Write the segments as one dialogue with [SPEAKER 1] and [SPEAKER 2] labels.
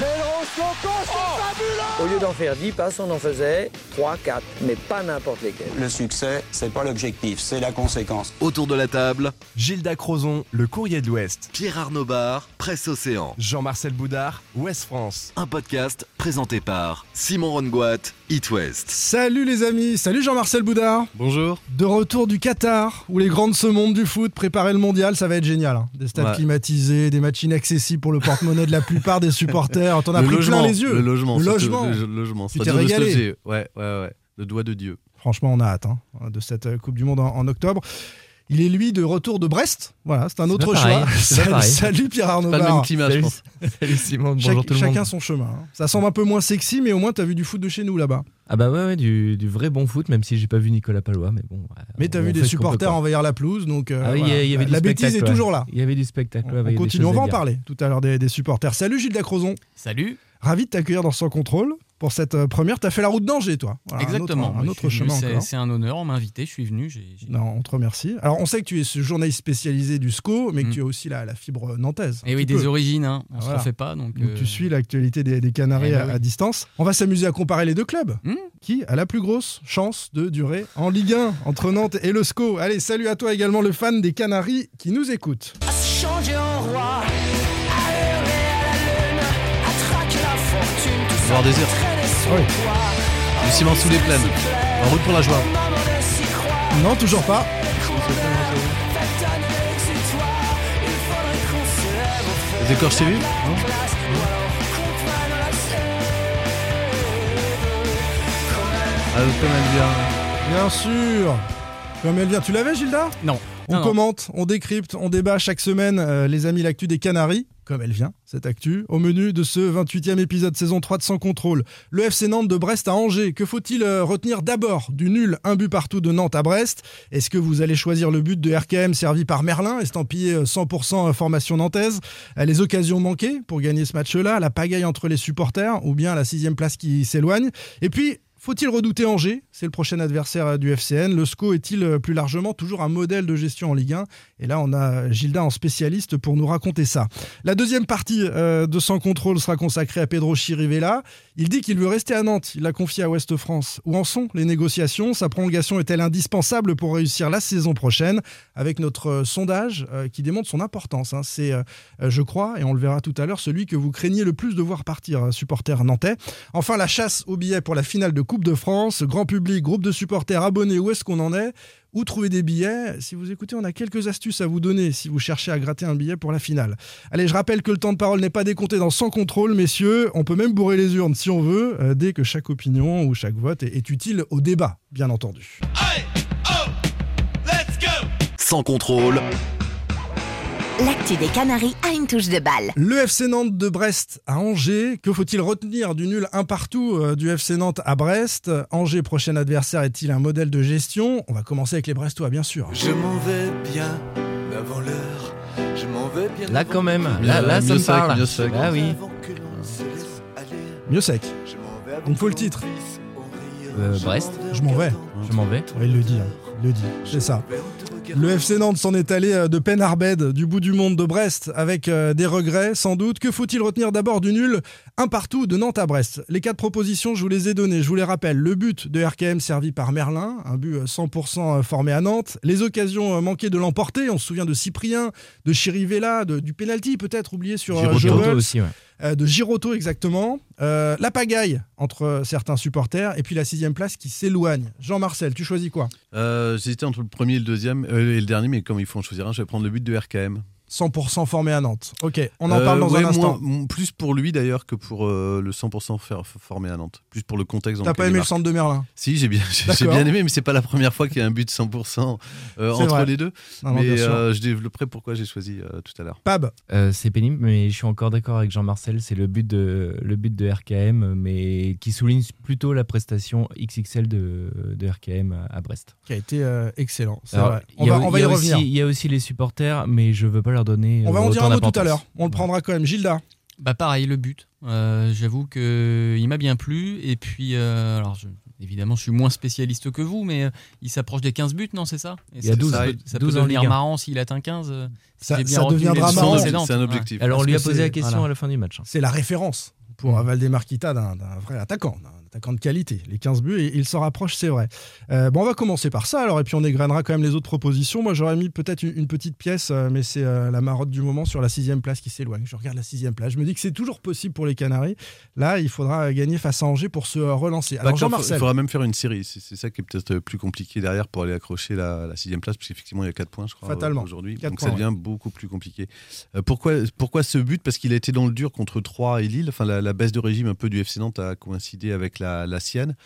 [SPEAKER 1] Fabuleux
[SPEAKER 2] Au lieu d'en faire 10 passes, on en faisait 3, 4, mais pas n'importe lesquels.
[SPEAKER 3] Le succès, c'est pas l'objectif, c'est la conséquence.
[SPEAKER 4] Autour de la table,
[SPEAKER 5] Gilda Crozon, Le Courrier de l'Ouest.
[SPEAKER 4] Pierre Arnaud Bar, Presse Océan.
[SPEAKER 5] Jean-Marcel Boudard, Ouest France.
[SPEAKER 4] Un podcast présenté par Simon Rongoat, It West.
[SPEAKER 6] Salut les amis, salut Jean-Marcel Boudard.
[SPEAKER 7] Bonjour.
[SPEAKER 6] De retour du Qatar, où les grandes se montent du foot, préparer le mondial, ça va être génial. hein. Des stades
[SPEAKER 7] Ouais.
[SPEAKER 6] climatisés, des matchs inaccessibles pour le porte-monnaie de la plupart des supporters. T'en as
[SPEAKER 7] le
[SPEAKER 6] pris
[SPEAKER 7] logement,
[SPEAKER 6] plein les yeux.
[SPEAKER 7] Le logement.
[SPEAKER 6] Le logement.
[SPEAKER 7] Le, le logement.
[SPEAKER 6] Tu t'es régalé.
[SPEAKER 7] Ouais, ouais, ouais. Le doigt de Dieu.
[SPEAKER 6] Franchement, on a hâte hein, de cette euh, Coupe du Monde en, en octobre. Il est lui de retour de Brest. Voilà, c'est un autre choix. Salut, Pierre Arnaud
[SPEAKER 7] Pas le même climat, je
[SPEAKER 8] Salut,
[SPEAKER 7] pense.
[SPEAKER 8] salut Simon, bonjour tout le
[SPEAKER 6] chacun
[SPEAKER 8] monde.
[SPEAKER 6] son chemin. hein. Ça semble un peu moins sexy, mais au moins t'as vu du foot de chez nous là-bas.
[SPEAKER 8] Ah bah ouais, ouais, du, du vrai bon foot, même si j'ai pas vu Nicolas Palois, mais bon. ouais,
[SPEAKER 6] Mais t'as vu des supporters envahir la pelouse, donc euh,
[SPEAKER 8] Ah oui, il y a-
[SPEAKER 6] voilà.
[SPEAKER 8] y avait
[SPEAKER 6] la, bêtise est toujours là.
[SPEAKER 8] Il y avait du spectacle.
[SPEAKER 6] On, on continue, on va en parler tout à l'heure des, des supporters. Salut Gilles Dacrozon,
[SPEAKER 9] Salut.
[SPEAKER 6] Ravi de t'accueillir dans Sans Contrôle pour cette euh, première. T'as fait la route d'Angers, toi. Voilà, un autre-
[SPEAKER 9] Exactement.
[SPEAKER 6] Un autre, chemin
[SPEAKER 9] c'est- un honneur, on m'a invité, je suis venu.
[SPEAKER 6] Non, on te remercie. Alors, on sait que tu es ce journaliste spécialisé du SCO, mais que
[SPEAKER 9] Mm.
[SPEAKER 6] tu as aussi la, la fibre nantaise.
[SPEAKER 9] Et
[SPEAKER 6] Un
[SPEAKER 9] oui, des
[SPEAKER 6] peu.
[SPEAKER 9] origines, hein. on
[SPEAKER 6] Ah,
[SPEAKER 9] se refait pas. Donc,
[SPEAKER 6] Donc,
[SPEAKER 9] euh,
[SPEAKER 6] tu suis l'actualité des, des Canaries
[SPEAKER 9] Eh ben
[SPEAKER 6] à,
[SPEAKER 9] oui.
[SPEAKER 6] à distance. On va s'amuser à comparer les deux clubs.
[SPEAKER 9] Mm.
[SPEAKER 6] Qui a la plus grosse chance de durer en Ligue 1 entre Nantes et le SCO? Allez, salut à toi également, le fan des Canaries qui nous écoute.
[SPEAKER 7] Voir désir.
[SPEAKER 6] Oui.
[SPEAKER 7] Du ciment sous les plaines. En route pour la joie.
[SPEAKER 6] Non, toujours pas.
[SPEAKER 7] Les écorchés vus Ah, comme elle vient.
[SPEAKER 6] Bien sûr. Comme elle vient. Tu l'avais, Gilda?
[SPEAKER 9] Non.
[SPEAKER 6] On
[SPEAKER 9] Non, non.
[SPEAKER 6] commente, on décrypte, on débat chaque semaine, euh, les amis, l'actu des Canaries, comme elle vient, cette actu, au menu de ce 28e épisode saison 3 de Sans Contrôle. Le FC Nantes de Brest à Angers, que faut-il euh, retenir d'abord du nul, un but partout de Nantes à Brest? Est-ce que vous allez choisir le but de RKM servi par Merlin, estampillé euh, 100% formation nantaise? Euh, Les occasions manquées pour gagner ce match-là, la pagaille entre les supporters, ou bien la sixième place qui s'éloigne? Et puis, faut-il redouter Angers? C'est le prochain adversaire euh, du FCN. Le SCO est-il euh, plus largement toujours un modèle de gestion en Ligue 1 Et là, on a Gilda en spécialiste pour nous raconter ça. La deuxième partie euh, de Sans Contrôle sera consacrée à Pedro Chirivella. Il dit qu'il veut rester à Nantes. Il l'a confié à Ouest France. Où en sont les négociations? Sa prolongation est-elle indispensable pour réussir la saison prochaine? Avec notre sondage qui démontre son importance. hein. C'est, je crois, et on le verra tout à l'heure, celui que vous craignez le plus de voir partir, supporter nantais. Enfin, la chasse aux billets pour la finale de Coupe de France. Grand public, groupe de supporters abonnés, où est-ce qu'on en est Où trouver des billets Si vous écoutez, on a quelques astuces à vous donner si vous cherchez à gratter un billet pour la finale. Allez, je rappelle que le temps de parole n'est pas décompté dans Sans contrôle, messieurs. On peut même bourrer les urnes si on veut, euh, dès que chaque opinion ou chaque vote est, est utile au débat, bien entendu.
[SPEAKER 4] Sans contrôle,
[SPEAKER 10] L'actu des Canaries a une touche de balle.
[SPEAKER 6] Le FC Nantes de Brest à Angers. Que faut-il retenir du nul un partout euh, du FC Nantes à Brest? Angers, prochain adversaire, est-il un modèle de gestion? On va commencer avec les Brestois, bien sûr.
[SPEAKER 1] Je m'en vais bien avant l'heure. Je m'en vais bien
[SPEAKER 8] Là quand même, là, là ça
[SPEAKER 7] mieux
[SPEAKER 8] me
[SPEAKER 7] sec,
[SPEAKER 8] parle.
[SPEAKER 7] mieux sec.
[SPEAKER 8] Ah oui.
[SPEAKER 6] Mieux sec. Me faut le titre.
[SPEAKER 8] Euh,
[SPEAKER 1] Je
[SPEAKER 8] Brest.
[SPEAKER 1] m'en vais
[SPEAKER 6] Je m'en vais.
[SPEAKER 8] Je m'en vais.
[SPEAKER 6] Ouais, il le dit, hein. il le dit, c'est ça. Le FC Nantes s'en est allé euh, de peine arbed du bout du monde de Brest avec euh, des regrets sans doute. Que faut-il retenir d'abord du nul? Un partout de Nantes à Brest. Les quatre propositions, je vous les ai données, je vous les rappelle. Le but de RKM servi par Merlin, un but euh, 100% formé à Nantes. Les occasions euh, manquées de l'emporter, on se souvient de Cyprien, de Chirivella, de- du penalty peut-être oublié sur euh.
[SPEAKER 7] Girotto
[SPEAKER 8] aussi, ouais.
[SPEAKER 6] Euh, de Girotto exactement, Euh, la pagaille entre certains supporters et puis la sixième place qui s'éloigne. Jean-Marcel, tu choisis quoi?
[SPEAKER 7] Euh, J'hésitais entre le premier et le deuxième et le dernier, mais comme il faut en choisir un, je vais prendre le but de RKM.
[SPEAKER 6] 100% formé à Nantes. Ok, on en parle dans
[SPEAKER 11] Euh, ouais,
[SPEAKER 6] un instant.
[SPEAKER 11] moins- plus pour lui d'ailleurs que pour euh, le 100% faire- formé à Nantes. Plus pour le contexte.
[SPEAKER 6] T'as pas aimé le centre de Merlin?
[SPEAKER 11] Si, j'ai bien, j'ai bien aimé, mais c'est pas la première fois qu'il y a un but 100% euh, entre
[SPEAKER 6] vrai.
[SPEAKER 11] les deux.
[SPEAKER 6] Non, non, bien
[SPEAKER 11] mais euh, je développerai pourquoi j'ai choisi euh, tout à l'heure.
[SPEAKER 6] Pab,
[SPEAKER 8] Euh, c'est pénible, mais je suis encore d'accord avec Jean-Marcel. C'est le but de le but de RKM, mais qui souligne plutôt la prestation XXL de, de RKM à- à Brest.
[SPEAKER 6] qui a été euh, excellent. C'est
[SPEAKER 8] Alors,
[SPEAKER 6] vrai.
[SPEAKER 8] il
[SPEAKER 6] On
[SPEAKER 8] y a-
[SPEAKER 6] va, on va
[SPEAKER 8] il
[SPEAKER 6] y
[SPEAKER 8] a
[SPEAKER 6] revenir.
[SPEAKER 8] aussi- Il y a aussi les supporters, mais je veux pas leur donner.
[SPEAKER 6] On va
[SPEAKER 8] euh,
[SPEAKER 6] en dire
[SPEAKER 8] autant
[SPEAKER 6] un mot tout à l'heure. On le prendra quand même. Gilda,
[SPEAKER 9] Bah pareil, le but. Euh, J'avoue que il m'a bien plu. Et puis, euh, alors je- évidemment, je suis moins spécialiste que vous, mais euh, il s'approche des 15 buts, non C'est ça? Et
[SPEAKER 8] Il y a
[SPEAKER 9] ça-
[SPEAKER 8] 12,
[SPEAKER 9] ça, peut- ça peut
[SPEAKER 8] 12 en
[SPEAKER 9] devenir marrant s'il atteint 15. euh, si
[SPEAKER 6] Ça-
[SPEAKER 9] retenu
[SPEAKER 6] deviendra marrant.
[SPEAKER 11] C'est un
[SPEAKER 9] Ouais.
[SPEAKER 11] objectif.
[SPEAKER 8] Alors on lui a posé la question
[SPEAKER 9] voilà.
[SPEAKER 8] à la fin du match. hein.
[SPEAKER 6] c'est la référence pour un Valdemarquita d'un d'un vrai attaquant, attaquant de qualité. Les 15 buts, et il s'en rapproche, c'est vrai. Euh, bon, on va commencer par ça, alors, et puis on égrènera quand même les autres propositions. Moi, j'aurais mis peut-être une, une petite pièce, euh, mais c'est euh, la marotte du moment sur la sixième place qui s'éloigne. Je regarde la sixième place. Je me dis que c'est toujours possible pour les Canaries. Là, il faudra gagner face à Angers pour se relancer. Alors,
[SPEAKER 11] Il
[SPEAKER 6] Jean-Marcel.
[SPEAKER 11] faudra même faire une série. C'est ça qui est peut-être plus compliqué derrière pour aller accrocher la, la sixième place, parce qu'effectivement, il y a 4 points, je crois,
[SPEAKER 6] Fatalement.
[SPEAKER 11] aujourd'hui. Donc
[SPEAKER 6] points,
[SPEAKER 11] ça devient beaucoup plus compliqué. Euh, pourquoi, pourquoi ce but? Parce qu'il a été dans le dur contre Troyes et Lille. Enfin, la, la baisse de régime un peu du FC Nantes a coïncidé avec la, sienne.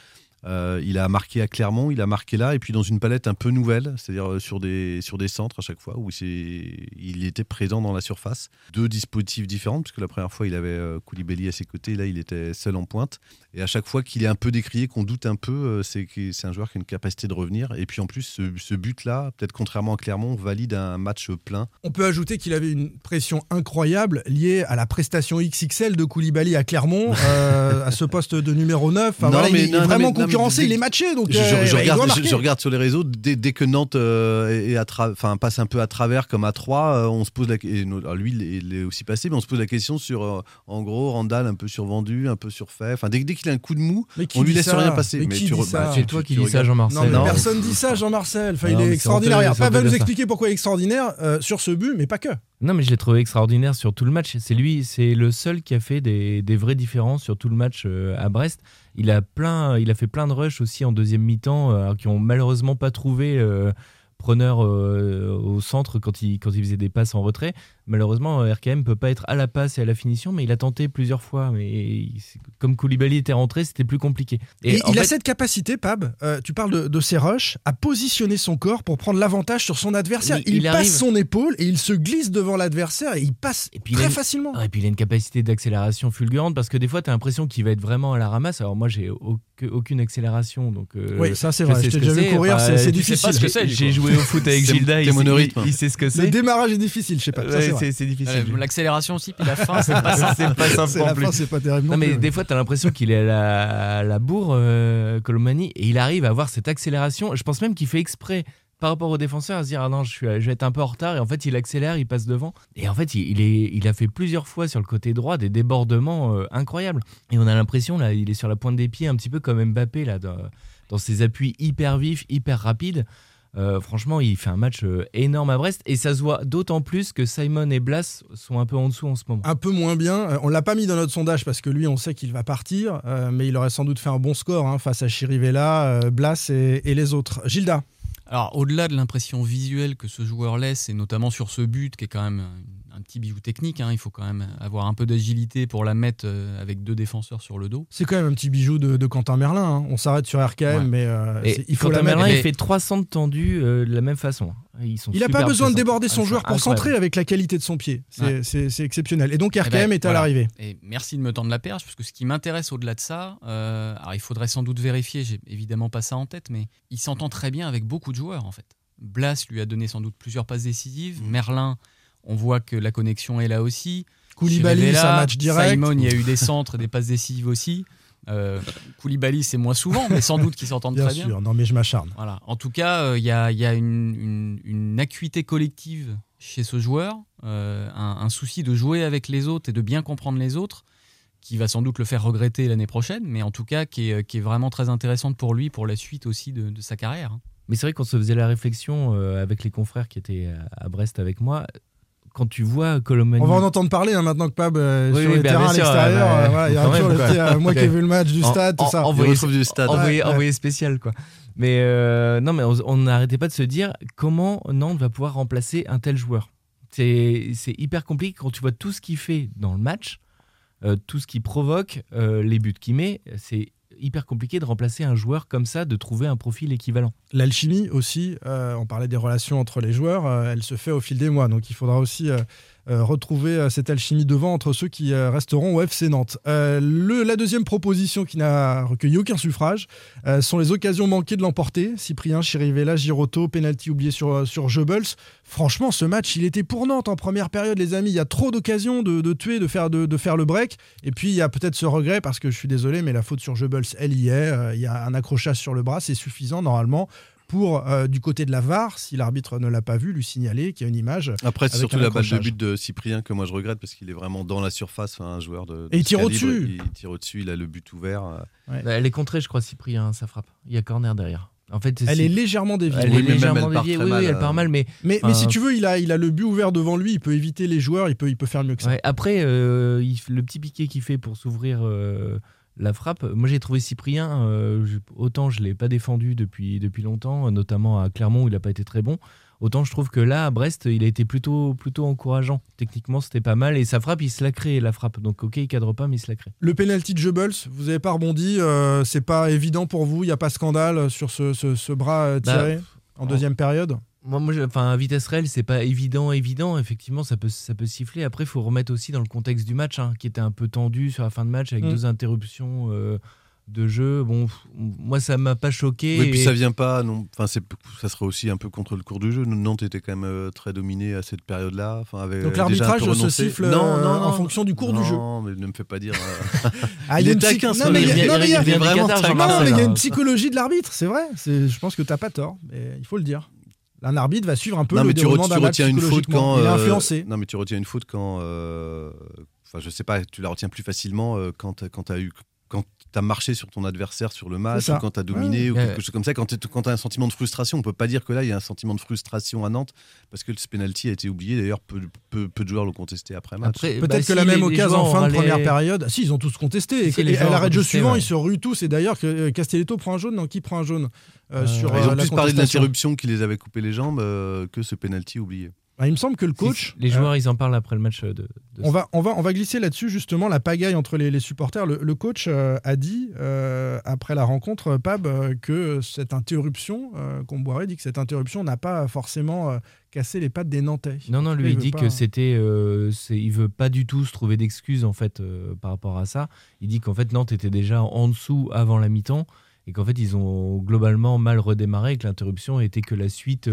[SPEAKER 11] Euh, il a marqué à Clermont, il a marqué là, et puis dans une palette un peu nouvelle, c'est-à-dire euh, sur des, sur des centres à chaque fois, où c'est- il était présent dans la surface. Deux dispositifs différents, puisque la première fois il avait euh, Koulibaly à ses côtés, là il était seul en pointe. Et à chaque fois qu'il est un peu décrié, qu'on doute un peu, c'est un joueur qui a une capacité de revenir. Et puis en plus, ce, ce but-là, peut-être contrairement à Clermont, valide un match plein.
[SPEAKER 6] On peut ajouter qu'il avait une pression incroyable liée à la prestation XXL de Koulibaly à Clermont, euh, à ce poste de numéro 9. Enfin,
[SPEAKER 11] Non,
[SPEAKER 6] voilà, il
[SPEAKER 11] mais-
[SPEAKER 6] il est vraiment
[SPEAKER 11] mais- non, mais
[SPEAKER 6] concurrencé,
[SPEAKER 11] dès-
[SPEAKER 6] il est matché, donc
[SPEAKER 11] Je,
[SPEAKER 6] euh,
[SPEAKER 11] je-
[SPEAKER 6] doit
[SPEAKER 11] regarde, je-
[SPEAKER 6] marquer.
[SPEAKER 11] je regarde sur les réseaux, dès, dès que Nantes euh, est- à enfin, passe un peu à travers comme à 3, on se pose la alors lui, il est- il est aussi passé, mais on se pose la question sur, euh, en gros, Randall un peu survendu, un peu surfait. Enfin, dès, dès qu'il a un coup de mou,
[SPEAKER 6] Mais
[SPEAKER 11] on lui laisse
[SPEAKER 6] ça
[SPEAKER 11] rien passer.
[SPEAKER 6] Mais qui
[SPEAKER 11] tu
[SPEAKER 6] dit
[SPEAKER 11] re-
[SPEAKER 6] ça
[SPEAKER 11] bah,
[SPEAKER 8] C'est toi qui dis ça. Jean-Marcel.
[SPEAKER 6] Non, mais
[SPEAKER 11] Non.
[SPEAKER 6] personne dit ça, Jean-Marcel. Enfin, il est
[SPEAKER 8] mais
[SPEAKER 6] extraordinaire. pas va
[SPEAKER 8] de
[SPEAKER 6] nous expliquer pourquoi il est extraordinaire euh, sur ce but, mais pas que.
[SPEAKER 8] Non, mais je l'ai trouvé extraordinaire sur tout le match. C'est lui, c'est le seul qui a fait des, vraies différences sur tout le match euh, à Brest. Il a, fait plein de rushs aussi en deuxième mi-temps euh, qui ont malheureusement pas trouvé euh, preneur au centre quand il, quand il faisait des passes en retrait. Malheureusement, euh, RKM peut pas être à la passe et à la finition, mais il a tenté plusieurs fois. Mais comme Koulibaly était rentré, c'était plus compliqué.
[SPEAKER 6] Et, il a cette capacité, Pab, euh, tu parles de, de ses rushs, à positionner son corps pour prendre l'avantage sur son adversaire. Il,
[SPEAKER 8] il
[SPEAKER 6] passe
[SPEAKER 8] arrive.
[SPEAKER 6] son épaule et il se glisse devant l'adversaire et il passe
[SPEAKER 8] Et puis
[SPEAKER 6] très
[SPEAKER 8] une-
[SPEAKER 6] facilement.
[SPEAKER 8] Ah, et puis il a une capacité d'accélération fulgurante parce que des fois tu as l'impression qu'il va être vraiment à la ramasse. Alors moi j'ai aucune, aucune accélération donc. euh,
[SPEAKER 6] Oui, ça, c'est vrai. Je t'ai déjà vu courir,
[SPEAKER 8] Enfin,
[SPEAKER 6] c'est- difficile.
[SPEAKER 8] J'ai joué au foot avec
[SPEAKER 11] C'est-
[SPEAKER 8] Gilda, il, il, sait ce que
[SPEAKER 6] Le
[SPEAKER 8] c'est.
[SPEAKER 6] démarrage est difficile, je sais pas.
[SPEAKER 8] Ouais,
[SPEAKER 6] c'est
[SPEAKER 8] difficile.
[SPEAKER 9] Euh, L'accélération aussi, puis la fin, c'est pas ça.
[SPEAKER 8] c'est pas simple
[SPEAKER 6] C'est
[SPEAKER 8] non
[SPEAKER 6] la
[SPEAKER 8] plus.
[SPEAKER 6] fin, c'est pas terrible.
[SPEAKER 8] Non
[SPEAKER 6] non
[SPEAKER 8] mais
[SPEAKER 6] plus.
[SPEAKER 8] des fois t'as l'impression qu'il est à la, à la bourre euh, Colomani et il arrive à avoir cette accélération. Je pense même qu'il fait exprès par rapport aux défenseurs à se dire ah non je, suis, je vais être un peu en retard et en fait il accélère, il passe devant et en fait il, il est, il a fait plusieurs fois sur le côté droit des débordements euh, incroyables et on a l'impression là il est sur la pointe des pieds un petit peu comme Mbappé là dans, dans ses appuis hyper vifs, hyper rapides. Euh, franchement, il fait un match euh, énorme à Brest et ça se voit d'autant plus que Simon et Blas sont un peu en dessous en ce moment.
[SPEAKER 6] un peu moins bien. Euh, On l'a pas mis dans notre sondage parce que lui, on sait qu'il va partir, euh, mais il aurait sans doute fait un bon score hein, face à Chirivella, euh, Blas et, et les autres. Gilda,
[SPEAKER 9] Alors, au-delà de l'impression visuelle que ce joueur laisse, et notamment sur ce but qui est quand même un petit bijou technique, hein, il faut quand même avoir un peu d'agilité pour la mettre euh, avec deux défenseurs sur le dos.
[SPEAKER 6] c'est quand même un petit bijou de, de Quentin Merlin. hein. On s'arrête sur RKM,
[SPEAKER 9] Ouais.
[SPEAKER 6] mais euh, il faut
[SPEAKER 8] Quentin
[SPEAKER 6] la mettre.
[SPEAKER 8] Merlin, il fait 300 de tendus euh, de la même façon. Ils sont
[SPEAKER 6] Il n'a pas besoin de déborder
[SPEAKER 8] Ah,
[SPEAKER 6] son
[SPEAKER 8] c'est
[SPEAKER 6] joueur pour
[SPEAKER 8] incroyable.
[SPEAKER 6] centrer avec la qualité de son pied. C'est
[SPEAKER 9] Ouais.
[SPEAKER 6] exceptionnel. Et donc
[SPEAKER 9] Eh
[SPEAKER 6] RKM
[SPEAKER 9] ben,
[SPEAKER 6] est à
[SPEAKER 9] voilà.
[SPEAKER 6] l'arrivée.
[SPEAKER 9] Et merci de me tendre la perche, parce que ce qui m'intéresse au-delà de ça, euh, alors il faudrait sans doute vérifier, j'ai évidemment pas ça en tête, mais il s'entend très bien avec beaucoup de joueurs en fait. Blas lui a donné sans doute plusieurs passes décisives. Merlin, on voit que la connexion est là aussi.
[SPEAKER 6] Koulibaly, un match direct.
[SPEAKER 9] Simon, il y a eu des centres, des passes décisives aussi. Euh, Koulibaly, c'est moins souvent, mais sans doute qu'ils s'entendent
[SPEAKER 6] Bien
[SPEAKER 9] très bien.
[SPEAKER 6] sûr, non mais je m'acharne.
[SPEAKER 9] Voilà. En tout cas, euh, il y a, il y a une, une- une acuité collective chez ce joueur, euh, un, un souci de jouer avec les autres et de bien comprendre les autres, qui va sans doute le faire regretter l'année prochaine, mais en tout cas qui est, qui est vraiment très intéressante pour lui, pour la suite aussi de, de sa carrière. hein.
[SPEAKER 8] Mais c'est vrai qu'on se faisait la réflexion euh, avec les confrères qui étaient à Brest avec moi. Quand tu vois Colomani.
[SPEAKER 6] On va en entendre parler hein, maintenant que Pab euh,
[SPEAKER 8] Oui,
[SPEAKER 6] sur
[SPEAKER 8] oui,
[SPEAKER 6] les
[SPEAKER 8] bah,
[SPEAKER 6] terrains à l'extérieur.
[SPEAKER 8] ouais,
[SPEAKER 6] euh,
[SPEAKER 8] ouais.
[SPEAKER 6] voilà, il y a
[SPEAKER 8] Quand
[SPEAKER 6] toujours
[SPEAKER 8] même,
[SPEAKER 6] le
[SPEAKER 8] quoi.
[SPEAKER 6] petit, euh, moi qui ai vu le match du
[SPEAKER 8] En-
[SPEAKER 6] stade, tout
[SPEAKER 8] en-
[SPEAKER 6] ça.
[SPEAKER 8] Envoyé-
[SPEAKER 11] retrouve du stade.
[SPEAKER 8] envoyé,
[SPEAKER 6] Ouais, ouais.
[SPEAKER 8] envoyé spécial quoi. Mais euh, non, mais on n'arrêtait pas de se dire comment Nantes va pouvoir remplacer un tel joueur. c'est c'est hyper compliqué quand tu vois tout ce qu'il fait dans le match, euh, tout ce qui provoque, euh, les buts qu'il met. C'est hyper compliqué de remplacer un joueur comme ça, de trouver un profil équivalent.
[SPEAKER 6] L'alchimie aussi, euh, on parlait des relations entre les joueurs, euh, elle se fait au fil des mois. Donc il faudra aussi euh, retrouver euh, cette alchimie devant entre ceux qui euh, resteront au FC Nantes. Euh, la deuxième proposition qui n'a recueilli aucun suffrage euh, sont les occasions manquées de l'emporter. Cyprien, Chirivella, Giroto, penalty oublié sur, euh, sur. Franchement, ce match, il était pour Nantes en première période, les amis. Il y a trop d'occasions de, de tuer, de faire, de, de faire le break. Et puis, il y a peut-être ce regret, parce que je suis désolé, mais la faute sur Goebbels, elle y est. Euh, il y a un accrochage sur le bras, c'est suffisant normalement pour, euh, du côté de la VAR, si l'arbitre ne l'a pas vu, lui signaler qu'il y a une image.
[SPEAKER 11] Après, c'est surtout la balle de but de Cyprien que moi je regrette parce qu'il est vraiment dans la surface, un joueur de. de
[SPEAKER 6] Et il tire au-dessus.
[SPEAKER 11] Il tire au-dessus, il a le but ouvert. euh.
[SPEAKER 8] Bah, elle est contrée, je crois, Cyprien, sa frappe. Il y a corner derrière. En fait,
[SPEAKER 6] Elle est légèrement déviée.
[SPEAKER 8] Elle
[SPEAKER 11] Oui,
[SPEAKER 8] est légèrement
[SPEAKER 11] elle
[SPEAKER 8] déviée. Oui,
[SPEAKER 11] mal,
[SPEAKER 8] oui, elle
[SPEAKER 11] euh.
[SPEAKER 8] part mal, mais
[SPEAKER 6] Mais,
[SPEAKER 8] Enfin,
[SPEAKER 6] mais si tu veux, il a, il a le but ouvert devant lui, il peut éviter les joueurs, il peut, il peut faire mieux que ça.
[SPEAKER 8] Ouais, après, euh, il- le petit piqué qu'il fait pour s'ouvrir euh, la frappe, moi j'ai trouvé Cyprien, euh, autant je ne l'ai pas défendu depuis, depuis longtemps, notamment à Clermont où il n'a pas été très bon, autant je trouve que là, à Brest, il a été plutôt, plutôt encourageant. Techniquement, c'était pas mal, et sa frappe, il se la crée, la frappe. Donc ok, il cadre pas, mais il se la crée.
[SPEAKER 6] Le penalty de Goebbels, vous n'avez pas rebondi, euh, c'est pas évident pour vous, il n'y a pas scandale sur ce, ce- ce bras euh,
[SPEAKER 8] Bah,
[SPEAKER 6] tiré en deuxième période?
[SPEAKER 8] Moi, moi enfin, à vitesse réelle, c'est pas évident, évident. Effectivement, ça peut, ça peut siffler. Après, il faut remettre aussi dans le contexte du match, hein, qui était un peu tendu sur la fin de match avec
[SPEAKER 6] Mm.
[SPEAKER 8] deux interruptions euh, de jeu. Bon, pff, moi, ça m'a pas choqué.
[SPEAKER 11] Oui, puis
[SPEAKER 8] et-
[SPEAKER 11] ça vient pas. Non, enfin, c'est, ça serait aussi un peu contre le cours du jeu. Nantes était quand même euh, très dominé à cette période-là.
[SPEAKER 6] Donc l'arbitrage se siffle
[SPEAKER 11] non,
[SPEAKER 6] euh,
[SPEAKER 11] non,
[SPEAKER 6] en fonction du cours du jeu.
[SPEAKER 11] Non, mais ne me fais pas dire. euh,
[SPEAKER 6] Ah,
[SPEAKER 11] il
[SPEAKER 6] y a
[SPEAKER 11] est
[SPEAKER 6] une psy-
[SPEAKER 11] taquin, ce
[SPEAKER 6] non, mais il y a- il y a-
[SPEAKER 11] Il
[SPEAKER 6] il y a
[SPEAKER 8] hein.
[SPEAKER 6] une psychologie de l'arbitre, c'est vrai. C'est- Je pense que t'as pas tort, mais il faut le dire. Un arbitre va suivre un peu
[SPEAKER 11] non,
[SPEAKER 6] le
[SPEAKER 11] mais tu, re- tu retiens une faute quand.
[SPEAKER 6] Il est
[SPEAKER 11] euh,
[SPEAKER 6] influencé.
[SPEAKER 11] Non, mais tu retiens une faute quand. euh, Enfin, je sais pas, tu la retiens plus facilement euh, quand, quand tu as eu. Tu as marché sur ton adversaire sur le match, ou quand tu as dominé, ou quelque chose comme ça, quand tu as un sentiment de frustration, on peut pas dire que là, il y a un sentiment de frustration à Nantes, parce que ce penalty a été oublié. D'ailleurs, peu, peu, peu de joueurs l'ont contesté après match.
[SPEAKER 8] Après,
[SPEAKER 6] Peut-être
[SPEAKER 8] bah,
[SPEAKER 6] que
[SPEAKER 8] si,
[SPEAKER 6] la même occasion en fin de première période. Si, ils ont tous contesté. Et,
[SPEAKER 8] Si,
[SPEAKER 6] et
[SPEAKER 8] les
[SPEAKER 6] à l'arrêt de jeu suivant,
[SPEAKER 8] ouais.
[SPEAKER 6] ils se ruent tous. Et d'ailleurs, que euh, Castelletto prend un jaune. Non, qui prend un jaune euh,
[SPEAKER 8] Euh,
[SPEAKER 6] sur
[SPEAKER 11] Ils
[SPEAKER 6] euh,
[SPEAKER 11] ont
[SPEAKER 6] la
[SPEAKER 11] plus parlé de l'interruption qui les avait coupé les jambes euh, que ce penalty oublié.
[SPEAKER 6] Bah, Il me semble que le coach.
[SPEAKER 8] les
[SPEAKER 6] euh,
[SPEAKER 8] joueurs, ils en parlent après le match de. de-
[SPEAKER 6] On va, on, va, on va glisser là-dessus, justement, la pagaille entre les, les supporters. Le, le coach euh, a dit, euh, après la rencontre, euh, Pab, euh, que cette interruption, euh, Comboiré dit que cette interruption n'a pas forcément euh, cassé les pattes des Nantais.
[SPEAKER 8] Non, non, lui,
[SPEAKER 6] Il
[SPEAKER 8] dit
[SPEAKER 6] pas-
[SPEAKER 8] que c'était. euh, il veut pas du tout se trouver d'excuses, en fait, euh, par rapport à ça. Il dit qu'en fait, Nantes était déjà en dessous avant la mi-temps et qu'en fait, ils ont globalement mal redémarré et que l'interruption était que la suite.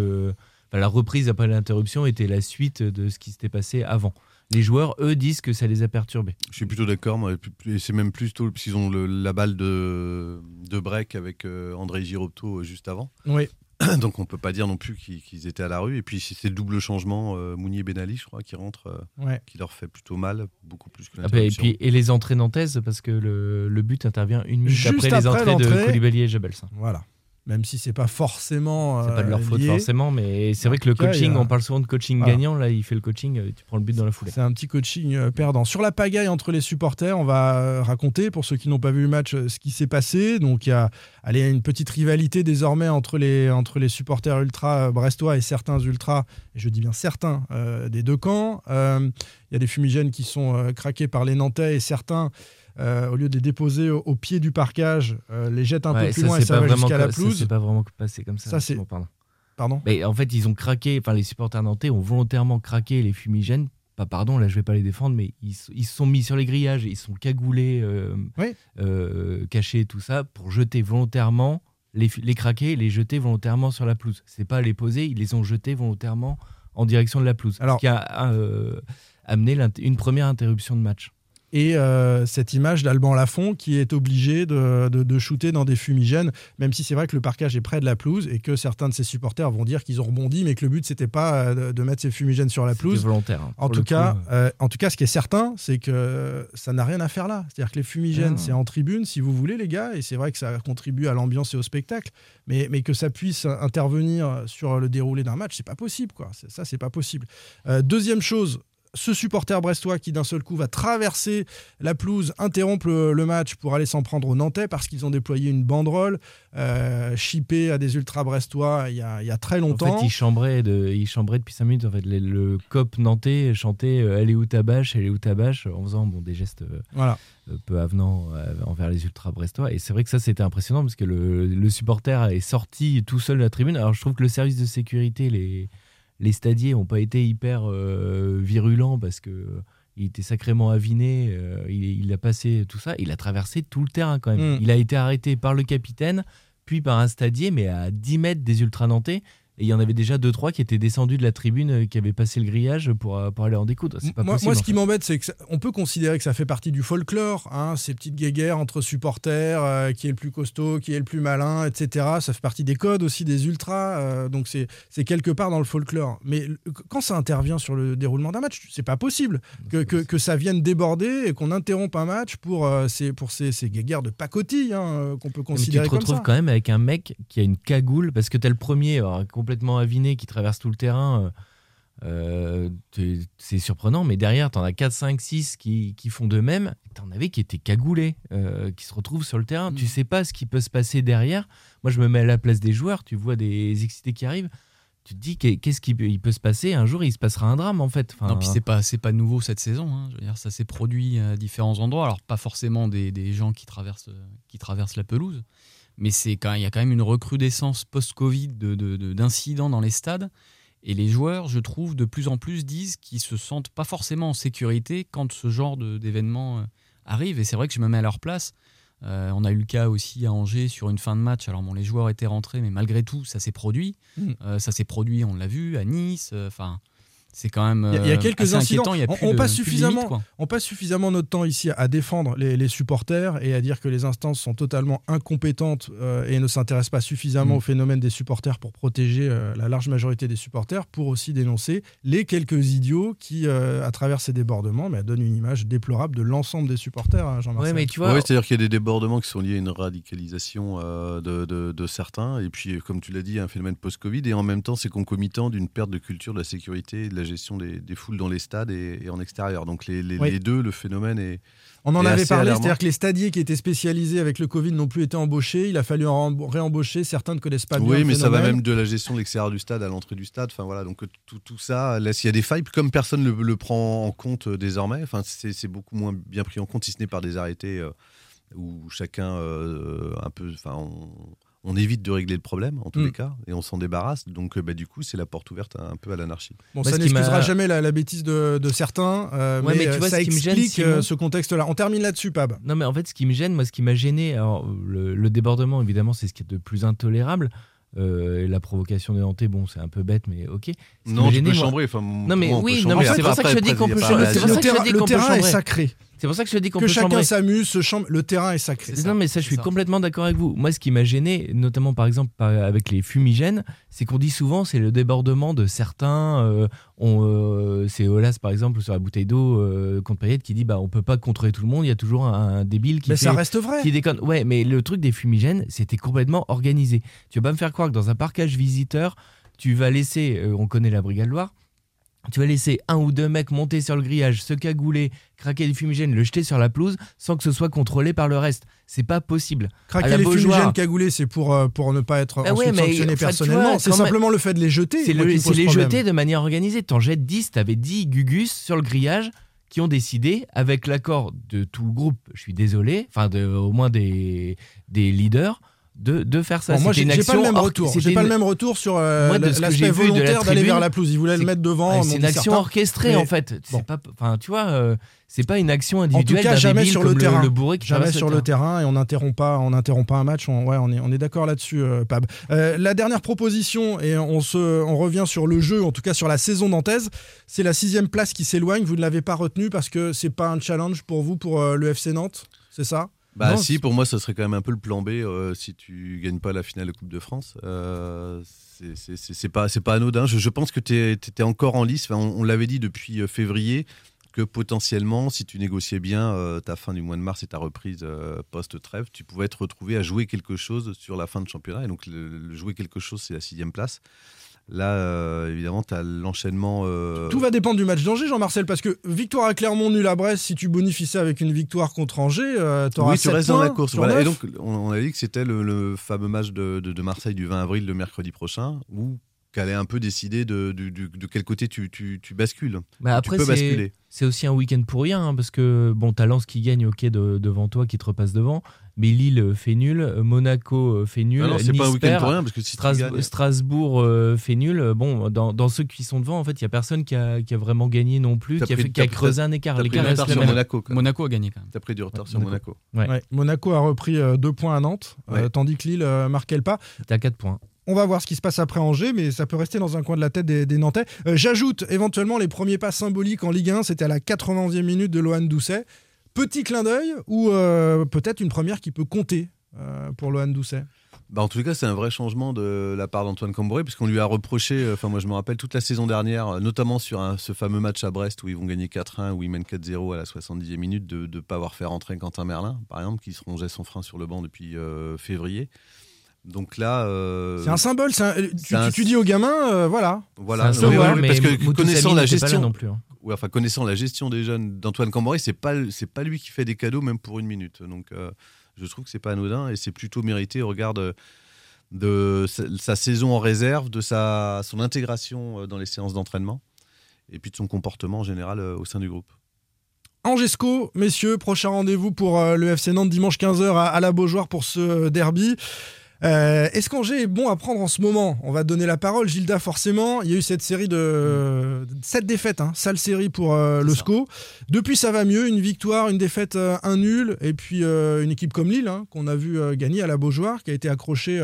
[SPEAKER 8] Enfin, la reprise après l'interruption était la suite de ce qui s'était passé avant. Les joueurs, eux, disent que ça les a perturbés.
[SPEAKER 11] Je suis plutôt d'accord, moi, et c'est même plutôt parce qu'ils ont le- la balle de, de break avec euh, André Girotto euh, juste avant.
[SPEAKER 6] Oui.
[SPEAKER 11] Donc on peut pas dire non plus qu'ils qu'ils étaient à la rue. Et puis c'est le double changement, euh, Mounier Benali, je crois, qui rentre, euh,
[SPEAKER 6] Ouais.
[SPEAKER 11] qui leur fait plutôt mal, beaucoup plus que
[SPEAKER 8] Ah bah, et,
[SPEAKER 11] l'interruption.
[SPEAKER 8] puis, et les entrées nantaises, parce que le, le but intervient une minute
[SPEAKER 6] Juste
[SPEAKER 8] après, les
[SPEAKER 6] après
[SPEAKER 8] entrées de. Koulibaly et Jebels.
[SPEAKER 6] Voilà. Même si c'est pas forcément.
[SPEAKER 8] C'est pas de leur
[SPEAKER 6] euh,
[SPEAKER 8] faute
[SPEAKER 6] lié.
[SPEAKER 8] forcément, mais c'est vrai que le
[SPEAKER 6] cas,
[SPEAKER 8] coaching,
[SPEAKER 6] a-
[SPEAKER 8] on parle souvent de coaching
[SPEAKER 6] Voilà.
[SPEAKER 8] gagnant, là il fait le coaching, euh, tu prends le but dans la foulée.
[SPEAKER 6] C'est un petit coaching euh, perdant. Sur la pagaille entre les supporters, on va raconter, pour ceux qui n'ont pas vu le match, ce qui s'est passé. Donc il y a allez, une petite rivalité désormais entre les, entre les supporters ultra brestois et certains ultras, et je dis bien certains, euh, des deux camps. Euh, Il y a des fumigènes qui sont craqués par les Nantais et certains. Euh, au lieu de les déposer au, au pied du parcage, euh, les jettent un
[SPEAKER 8] Ouais,
[SPEAKER 6] peu plus
[SPEAKER 8] ça,
[SPEAKER 6] loin et ça va jusqu'à la
[SPEAKER 8] co- ça,
[SPEAKER 6] pelouse.
[SPEAKER 8] c'est pas vraiment passé comme ça.
[SPEAKER 6] Ça, c'est-
[SPEAKER 8] Bon, pardon.
[SPEAKER 6] Pardon
[SPEAKER 8] Mais en fait, ils ont craqué, enfin les supporters nantais ont volontairement craqué les fumigènes. Pas pardon, là je vais pas les défendre, mais ils, ils se sont mis sur les grillages, ils sont cagoulés, euh,
[SPEAKER 6] Oui.
[SPEAKER 8] euh, cachés, tout ça, pour jeter volontairement, les, craquer, les jeter volontairement sur la pelouse. C'est pas les poser, ils les ont jetés volontairement en direction de la pelouse.
[SPEAKER 6] Alors-
[SPEAKER 8] ce qui a euh, amené une première interruption de match.
[SPEAKER 6] Et euh, cette image d'Alban Lafont qui est obligé de, de, de shooter dans des fumigènes, même si c'est vrai que le parquage est près de la pelouse et que certains de ses supporters vont dire qu'ils ont rebondi, mais que le but c'était pas euh, de, mettre ces fumigènes sur la pelouse.
[SPEAKER 8] volontaire. hein,
[SPEAKER 6] En tout, cas, euh, en tout cas, ce qui est certain, c'est que ça n'a rien à faire là. C'est-à-dire que les fumigènes,
[SPEAKER 8] Ah.
[SPEAKER 6] c'est en tribune, si vous voulez, les gars, et c'est vrai que ça contribue à l'ambiance et au spectacle, mais, mais que ça puisse intervenir sur le déroulé d'un match, c'est pas possible, quoi. Ça, c'est pas possible. Euh, deuxième chose, ce supporter brestois qui d'un seul coup va traverser la pelouse, interrompre le, le match pour aller s'en prendre aux Nantais parce qu'ils ont déployé une banderole euh, chippée à des ultras brestois il y a, il y a très
[SPEAKER 8] En
[SPEAKER 6] longtemps.
[SPEAKER 8] fait, il chambrait, de, il chambrait depuis 5 minutes. En fait, le, le cop nantais chantait euh, Elle est où ta bâche Elle est où ta bâche en faisant bon, des gestes euh,
[SPEAKER 6] Voilà.
[SPEAKER 8] euh, peu avenants envers les ultras brestois. Et c'est vrai que ça, c'était impressionnant parce que le, le supporter est sorti tout seul de la tribune. Alors, je trouve que le service de sécurité, les, les stadiers n'ont pas été hyper euh, virulents parce que. euh, il était sacrément aviné, euh, il, il a passé tout ça, il a traversé tout le terrain quand même.
[SPEAKER 6] Mm.
[SPEAKER 8] Il a été arrêté par le capitaine, puis par un stadier, mais à 10 mètres des ultra nantais. Et il y en avait déjà 2-3 qui étaient descendus de la tribune, euh, qui avaient passé le grillage pour, euh, pour aller en découdre. Pas
[SPEAKER 6] Moi,
[SPEAKER 8] possible,
[SPEAKER 6] moi, ce
[SPEAKER 8] en
[SPEAKER 6] qui m'embête, c'est que ça- on peut considérer que ça fait partie du folklore, hein, ces petites guéguerres entre supporters, euh, qui est le plus costaud, qui est le plus malin, etc. Ça fait partie des codes aussi des ultras, euh, donc c'est quelque part dans le folklore. Mais quand ça intervient sur le déroulement d'un match, c'est pas possible que, que, que ça vienne déborder et qu'on interrompe un match pour, euh, ces, pour ces, ces guéguerres de pacotille hein, qu'on peut
[SPEAKER 8] Mais tu
[SPEAKER 6] considérer
[SPEAKER 8] te
[SPEAKER 6] comme
[SPEAKER 8] retrouves quand même avec un mec qui a une cagoule, parce que t'as le premier alors, complètement aviné qui traverse tout le terrain. euh, euh, c'est surprenant, mais derrière, t'en as 4, 5, 6 qui, qui font de même. T'en avais qui étaient cagoulés, euh, qui se retrouvent sur le terrain. Tu sais pas ce qui peut se passer derrière. Moi, je me mets à la place des joueurs. Tu vois des excités qui arrivent. Tu te dis qu'est- qu'est-ce qui peut, se passer un jour il se passera un drame en fait Enfin,
[SPEAKER 9] Non, puis c'est pas, c'est pas nouveau cette saison. hein. Je veux dire, ça s'est produit à différents endroits. Alors, pas forcément des, des gens qui traversent, qui traversent la pelouse, mais c'est quand, il y a quand même une recrudescence post-Covid de, de- de- d'incidents dans les stades. Et les joueurs, je trouve, de plus en plus disent qu'ils se sentent pas forcément en sécurité quand ce genre d'événement euh, arrive. Et c'est vrai que je me mets à leur place. Euh, on a eu le cas aussi à Angers sur une fin de match. Alors bon, les joueurs étaient rentrés, mais malgré tout, ça s'est produit.
[SPEAKER 6] Mm.
[SPEAKER 9] Euh, ça s'est produit, on l'a vu, à Nice. euh, Enfin, c'est quand même.
[SPEAKER 6] Il y a- il y a
[SPEAKER 9] euh,
[SPEAKER 6] quelques
[SPEAKER 9] assez
[SPEAKER 6] incidents.
[SPEAKER 9] y a
[SPEAKER 6] On- on passe
[SPEAKER 9] de
[SPEAKER 6] suffisamment-. On passe suffisamment notre temps ici à défendre les, les supporters et à dire que les instances sont totalement incompétentes euh, et ne s'intéressent pas suffisamment
[SPEAKER 9] Mm.
[SPEAKER 6] au phénomène des supporters pour protéger euh, la large majorité des supporters, pour aussi dénoncer les quelques idiots qui, euh, à travers ces débordements, mais, donnent une image déplorable de l'ensemble des supporters, hein.
[SPEAKER 8] Ouais, mais tu vois,
[SPEAKER 11] Ouais, c'est-à-dire qu'il y a des débordements qui sont liés à une radicalisation euh, de, de- de certains, et puis, comme tu l'as dit, un phénomène post-Covid, et en même temps, c'est concomitant d'une perte de culture de la sécurité et de la gestion des, des foules dans les stades et, et en extérieur. Donc les, les-
[SPEAKER 6] Oui.
[SPEAKER 11] les deux, le phénomène est.
[SPEAKER 6] On en
[SPEAKER 11] est
[SPEAKER 6] avait parlé, c'est-à-dire que les stadiers qui étaient spécialisés avec le Covid n'ont plus été embauchés, il a fallu en réembaucher, certains ne connaissent pas bien
[SPEAKER 11] Oui,
[SPEAKER 6] le
[SPEAKER 11] mais ça va même de la gestion de l'extérieur du stade à l'entrée du stade. Enfin voilà, donc euh, tout, tout ça, là, s'il y a des failles, comme personne ne le, le prend en compte euh, désormais, enfin c'est c'est beaucoup moins bien pris en compte, si ce n'est par des arrêtés euh, où chacun euh, un peu, enfin on, on évite de régler le problème en tous
[SPEAKER 6] Mm.
[SPEAKER 11] les cas et on s'en débarrasse. Donc euh, bah, du coup, c'est la porte ouverte un peu à l'anarchie.
[SPEAKER 6] Bon, ça n'excusera
[SPEAKER 8] m'a-
[SPEAKER 6] jamais la, la bêtise de, de certains, euh,
[SPEAKER 8] Ouais,
[SPEAKER 6] mais,
[SPEAKER 8] mais tu
[SPEAKER 6] euh,
[SPEAKER 8] vois,
[SPEAKER 6] ça
[SPEAKER 8] ce qui me gêne,
[SPEAKER 6] ce contexte-là. On termine là-dessus, Pab.
[SPEAKER 8] Non, mais en fait, ce qui me gêne, moi, ce qui m'a gêné, alors, le, le débordement, évidemment, c'est ce qui est de plus intolérable. Euh, et la provocation des Nantais, bon, c'est un peu bête, mais ok.
[SPEAKER 11] Non, tu
[SPEAKER 8] gêné,
[SPEAKER 11] peux
[SPEAKER 8] moi-
[SPEAKER 11] chambrer. Enfin,
[SPEAKER 8] Non, mais oui, c'est pour ça que je dis qu'on peut chambrer.
[SPEAKER 11] pas-
[SPEAKER 8] C'est pour
[SPEAKER 6] le
[SPEAKER 8] ça que je
[SPEAKER 6] terrain, est sacré.
[SPEAKER 8] C'est pour ça que je te dis qu'on
[SPEAKER 6] Que
[SPEAKER 8] peut
[SPEAKER 6] chacun s'amuse, se chambre. Le terrain est sacré.
[SPEAKER 8] Non, mais ça, je suis complètement d'accord avec vous. Moi, ce qui m'a gêné, notamment par exemple par- avec les fumigènes, c'est qu'on dit souvent c'est le débordement de certains. euh, euh, c'est Olas, par exemple, sur la bouteille d'eau euh, contre Payet qui dit bah, on peut pas contrôler tout le monde, il y a toujours un, un débile qui
[SPEAKER 6] Mais
[SPEAKER 8] fait-
[SPEAKER 6] ça reste vrai.
[SPEAKER 8] qui déconne. Ouais, mais le truc des fumigènes, c'était complètement organisé. Tu vas pas me faire croire que dans un parcage visiteur, tu vas laisser, euh, on connaît la Brigade Loire, tu vas laisser un ou deux mecs monter sur le grillage, se cagouler, craquer du fumigène, le jeter sur la pelouse sans que ce soit contrôlé par le reste. C'est pas possible.
[SPEAKER 6] Craquer les
[SPEAKER 8] Beaujoire.
[SPEAKER 6] fumigènes cagoulés, c'est pour, euh, pour ne pas être
[SPEAKER 8] Bah
[SPEAKER 6] ensuite
[SPEAKER 8] ouais, mais
[SPEAKER 6] sanctionné personnellement. C'est simplement le fait de les jeter.
[SPEAKER 8] C'est le- les
[SPEAKER 6] problème.
[SPEAKER 8] jeter de manière organisée. T'en jettes 10, t'avais 10 gugus sur le grillage qui ont décidé, avec l'accord de tout le groupe, je suis désolé, enfin de, au moins des, des leaders, de, de faire ça.
[SPEAKER 6] Bon, moi, j'ai pas le
[SPEAKER 8] action
[SPEAKER 6] même retour. J'ai pas le même retour sur euh, l'aspect volontaire d'aller vers la pelouse. Ils voulaient le mettre devant.
[SPEAKER 8] C'est une action orchestrée
[SPEAKER 6] Mais
[SPEAKER 8] en fait.
[SPEAKER 6] Bon.
[SPEAKER 8] pas, enfin, tu vois, euh, c'est pas une action
[SPEAKER 6] En tout
[SPEAKER 8] individuelle
[SPEAKER 6] cas, jamais sur le terrain.
[SPEAKER 8] le
[SPEAKER 6] Jamais sur le terrain et on n'interrompt pas, on n'interrompt pas un match. On, ouais, on est, on est d'accord là-dessus, euh, Pab. Euh, la dernière proposition et on se, on revient sur le jeu, en tout cas sur la saison nantaise. C'est la sixième place qui s'éloigne. Vous ne l'avez pas retenue parce que c'est pas un challenge pour vous pour le FC Nantes, c'est ça?
[SPEAKER 11] Bah
[SPEAKER 6] Non,
[SPEAKER 11] si, pour moi, ce serait quand même un peu le plan B euh, si tu gagnes pas la finale de Coupe de France. Euh, c'est- pas, pas anodin. Je, je pense que tu étais encore en lice. Enfin, on on l'avait dit depuis euh, février que potentiellement, si tu négociais bien euh, ta fin du mois de mars et ta reprise euh, post-trêve, tu pouvais te retrouver à jouer quelque chose sur la fin de championnat. Et donc, le, le jouer quelque chose, c'est la sixième place. Là, euh, évidemment, tu as l'enchaînement. euh,
[SPEAKER 6] Tout va dépendre du match d'Angers, Jean-Marcel, parce que victoire à Clermont, nul à Brest, si tu bonifies ça avec une victoire contre Angers, euh, t'auras
[SPEAKER 11] Oui, tu restes dans la course. Voilà. Et donc, on, on a dit que c'était le, le fameux match de, de- de Marseille du 20 avril, le mercredi prochain, où qu'allait un peu décider de, de quel côté tu, tu- tu bascules.
[SPEAKER 8] Bah,
[SPEAKER 11] Tu peux
[SPEAKER 8] c'est-
[SPEAKER 11] basculer.
[SPEAKER 8] c'est aussi un week-end pour rien, hein, parce que bon, t'as Lens qui gagne, ok, de- devant toi, qui te repasse devant, mais Lille euh, fait nul, euh, Monaco euh, fait nul,
[SPEAKER 11] Ah non, c'est
[SPEAKER 8] Nice
[SPEAKER 11] pas un week-end
[SPEAKER 8] perd,
[SPEAKER 11] pour rien, parce que si
[SPEAKER 8] Stras-
[SPEAKER 11] gagnes-
[SPEAKER 8] Strasbourg euh, fait nul. Euh, Bon, dans, dans ceux qui sont devant, en fait, il y a personne qui a, qui a vraiment gagné non plus, qui a,
[SPEAKER 11] pris-
[SPEAKER 8] fait- qui a creusé un écart. L'écart
[SPEAKER 11] du
[SPEAKER 8] reste
[SPEAKER 11] sur
[SPEAKER 8] même.
[SPEAKER 11] Monaco.
[SPEAKER 9] Monaco a gagné quand même.
[SPEAKER 11] T'as pris du retard sur
[SPEAKER 8] Monaco.
[SPEAKER 11] Monaco.
[SPEAKER 8] Ouais.
[SPEAKER 6] Ouais, Monaco a repris euh, deux points à Nantes, euh, tandis que Lille euh, marquait le pas.
[SPEAKER 8] T'as 4 points.
[SPEAKER 6] On va voir ce qui se passe après Angers, mais ça peut rester dans un coin de la tête des, Nantais. Euh, J'ajoute éventuellement les premiers pas symboliques en Ligue 1, c'était à la 91e minute de Lohan Doucet. Petit clin d'œil ou euh, peut-être une première qui peut compter euh, pour Lohan Doucet?
[SPEAKER 11] Bah, en tout cas, c'est un vrai changement de la part d'Antoine Camboré, puisqu'on lui a reproché, enfin moi je me rappelle toute la saison dernière, notamment sur ce fameux match à Brest où ils vont gagner 4-1, où ils mènent 4-0 à la 70e minute, de ne pas avoir fait rentrer Quentin Merlin, par exemple, qui se rongeait son frein sur le banc depuis février. Donc là... euh,
[SPEAKER 6] C'est un symbole, un- tu,
[SPEAKER 11] un-
[SPEAKER 6] dis aux gamins, euh, voilà.
[SPEAKER 11] Voilà,
[SPEAKER 8] C'est un
[SPEAKER 11] Oui,
[SPEAKER 8] symbole, mais
[SPEAKER 11] parce que
[SPEAKER 8] Moutou
[SPEAKER 11] connaissant
[SPEAKER 8] Samy
[SPEAKER 11] la gestion,
[SPEAKER 8] non plus, hein.
[SPEAKER 11] Ouais, enfin connaissant la gestion des jeunes d'Antoine Camboré, c'est pas c'est pas lui qui fait des cadeaux même pour une minute. Donc euh, je trouve que c'est pas anodin et c'est plutôt mérité au regard de, de sa, sa saison en réserve, de sa son intégration euh, dans les séances d'entraînement et puis de son comportement en général euh, au sein du groupe.
[SPEAKER 6] Angesco, messieurs, prochain rendez-vous pour euh, le FC Nantes dimanche 15h à, à la Beaujoire pour ce derby. Euh, Est-ce qu'Angers est bon à prendre en ce moment? On va donner la parole. Gilda, forcément, il y a eu cette série de 7 défaites, hein, sale série pour euh, le SCO. Depuis, ça va mieux. Une victoire, une défaite, euh, un nul. Et puis, euh, une équipe comme Lille, hein, qu'on a vu euh, gagner à la Beaujoire, qui a été accrochée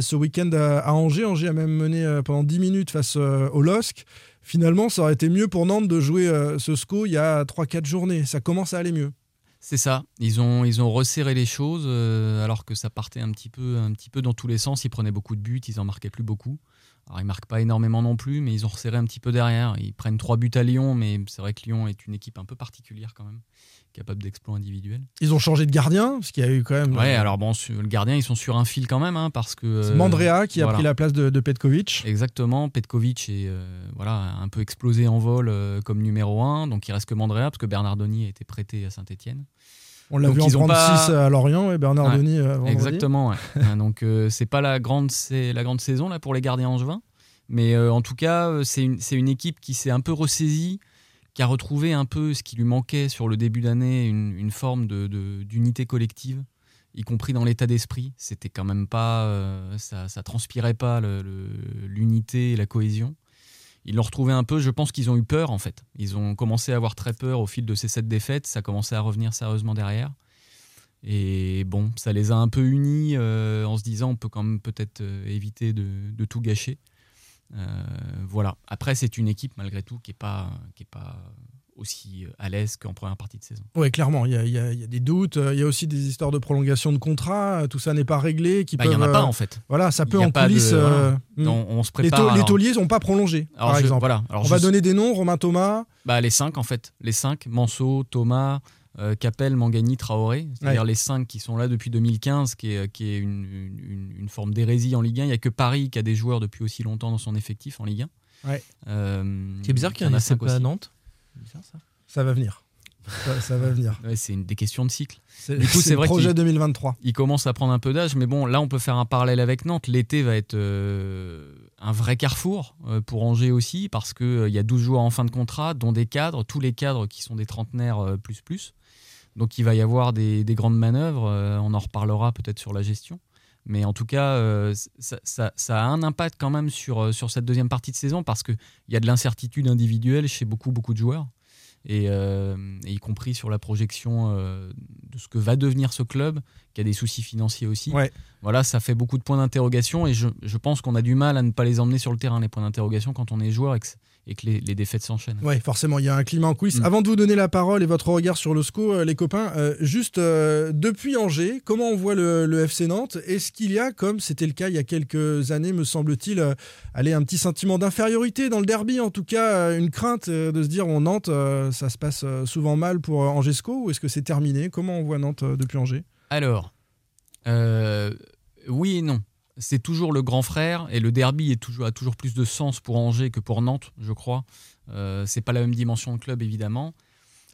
[SPEAKER 6] ce week-end à, à Angers. Angers a même mené pendant 10 minutes face au LOSC. Finalement, ça aurait été mieux pour Nantes de jouer ce SCO il y a 3-4 journées. Ça commence à aller mieux.
[SPEAKER 9] C'est ça. Ils ont, ils ont resserré les choses euh, alors que ça partait un petit, peu, un petit peu dans tous les sens. Ils prenaient beaucoup de buts, ils en marquaient plus beaucoup. Alors ils marquent pas énormément non plus, mais ils ont resserré un petit peu derrière. Ils prennent trois buts à Lyon, mais c'est vrai que Lyon est une équipe un peu particulière quand même, capable d'exploits individuels.
[SPEAKER 6] Ils ont changé de gardien, ce qui a eu quand même.
[SPEAKER 9] Ouais,
[SPEAKER 6] euh,
[SPEAKER 9] alors bon, le gardien, ils sont sur un fil quand même, hein, parce que.
[SPEAKER 6] c'est
[SPEAKER 9] euh,
[SPEAKER 6] Mandrea qui a pris la place de, de Petkovic.
[SPEAKER 9] Exactement, Petkovic est euh, voilà, un peu explosé en vol comme numéro 1, donc il reste que Mandrea, parce que Bernardoni a été prêté à Saint-Etienne.
[SPEAKER 6] On l'a vu en
[SPEAKER 9] ils ont
[SPEAKER 6] prendre
[SPEAKER 9] pas-
[SPEAKER 6] 6 à Lorient, et Bernard
[SPEAKER 9] Ouais,
[SPEAKER 6] Denis euh.
[SPEAKER 9] Exactement, ouais. Donc euh, c'est pas la grande, la grande saison là pour les gardiens angevins, mais euh, en tout cas euh, c'est une, une équipe qui s'est un peu ressaisie, qui a retrouvé un peu ce qui lui manquait sur le début d'année, une, une forme de- de- d'unité collective, y compris dans l'état d'esprit. C'était quand même pas, euh, ça, ça transpirait pas l'unité et la cohésion. Ils l'ont retrouvé un peu, je pense qu'ils ont eu peur en fait. Ils ont commencé à avoir très peur au fil de ces sept défaites, ça a commencé à revenir sérieusement derrière. Et bon, ça les a un peu unis euh, en se disant on peut quand même peut-être euh, éviter de, tout gâcher. Euh, voilà. Après, c'est une équipe malgré tout qui n'est qui est pas aussi euh, à l'aise qu'en première partie de saison.
[SPEAKER 6] Oui, clairement, il y, a- y y des doutes, euh, il y a aussi des histoires de prolongation de contrat, euh, tout ça n'est pas réglé. qui
[SPEAKER 9] Bah, Il n'y en a pas en fait.
[SPEAKER 6] Voilà, ça
[SPEAKER 9] Il
[SPEAKER 6] peut en
[SPEAKER 9] pas de-
[SPEAKER 6] coulisses. euh,
[SPEAKER 9] voilà.
[SPEAKER 6] hmm.
[SPEAKER 9] On, on se
[SPEAKER 6] les,
[SPEAKER 9] prépare.
[SPEAKER 6] les
[SPEAKER 9] alors-
[SPEAKER 6] tauliers n'ont pas prolongé,
[SPEAKER 9] Alors,
[SPEAKER 6] par
[SPEAKER 9] je-
[SPEAKER 6] exemple.
[SPEAKER 9] voilà. Alors,
[SPEAKER 6] On
[SPEAKER 9] je
[SPEAKER 6] va donner des noms, Romain Thomas.
[SPEAKER 9] Bah, les cinq en fait. Les cinq, Manso, Thomas, euh, Capel, Mangani, Traoré. C'est-à-dire
[SPEAKER 6] Ouais.
[SPEAKER 9] les cinq qui sont là depuis 2015, qui est, qui est une, une- une forme d'hérésie en Ligue 1. Il n'y a que Paris qui a des joueurs depuis aussi longtemps dans son effectif en Ligue 1.
[SPEAKER 6] Ouais.
[SPEAKER 9] Euh,
[SPEAKER 8] C'est bizarre qu'il y en ait
[SPEAKER 9] cinq
[SPEAKER 8] pas à. Nantes. C'est bizarre, ça.
[SPEAKER 6] Ça va venir. Ça, ça va venir.
[SPEAKER 9] Ouais, c'est une des questions de cycle.
[SPEAKER 6] C'est
[SPEAKER 9] Du coup,
[SPEAKER 6] c'est
[SPEAKER 9] c'est
[SPEAKER 6] le
[SPEAKER 9] vrai
[SPEAKER 6] projet
[SPEAKER 9] qu'il-
[SPEAKER 6] 2023.
[SPEAKER 9] Il commence à prendre un peu d'âge, mais bon, là, on peut faire un parallèle avec Nantes. L'été va être euh, un vrai carrefour euh, pour Angers aussi, parce qu'il y a 12 joueurs en fin de contrat, dont des cadres, tous les cadres qui sont des trentenaires euh, plus plus. Donc, il va y avoir des, des grandes manœuvres. euh, on en reparlera peut-être sur la gestion. Mais en tout cas, euh, ça, ça- ça a un impact quand même sur, euh, sur cette deuxième partie de saison, parce qu'il y a de l'incertitude individuelle chez beaucoup, beaucoup de joueurs. Et, euh, et y compris sur la projection euh, de ce que va devenir ce club, qui a des soucis financiers aussi.
[SPEAKER 6] Ouais.
[SPEAKER 9] Voilà, ça fait beaucoup de points d'interrogation et je, je pense qu'on a du mal à ne pas les emmener sur le terrain, les points d'interrogation, quand on est joueur et que, et que les, les défaites s'enchaînent.
[SPEAKER 6] Oui, forcément, il y a un climat en coulisses.
[SPEAKER 9] Mm.
[SPEAKER 6] Avant de vous donner la parole et votre regard sur le SCO, euh, les copains, euh, juste euh, depuis Angers, comment on voit le, le FC Nantes? Est-ce qu'il y a, comme c'était le cas il y a quelques années, me semble-t-il, euh, allez, un petit sentiment d'infériorité dans le derby, en tout cas, une crainte de se dire, on Nantes, ça se passe souvent mal pour euh, Angers SCO, ou est-ce que c'est terminé? Comment on voit Nantes depuis Angers?
[SPEAKER 9] Alors, oui et non. C'est toujours le grand frère et le derby est toujours, a toujours plus de sens pour Angers que pour Nantes, je crois. Euh, c'est pas la même dimension de club, évidemment.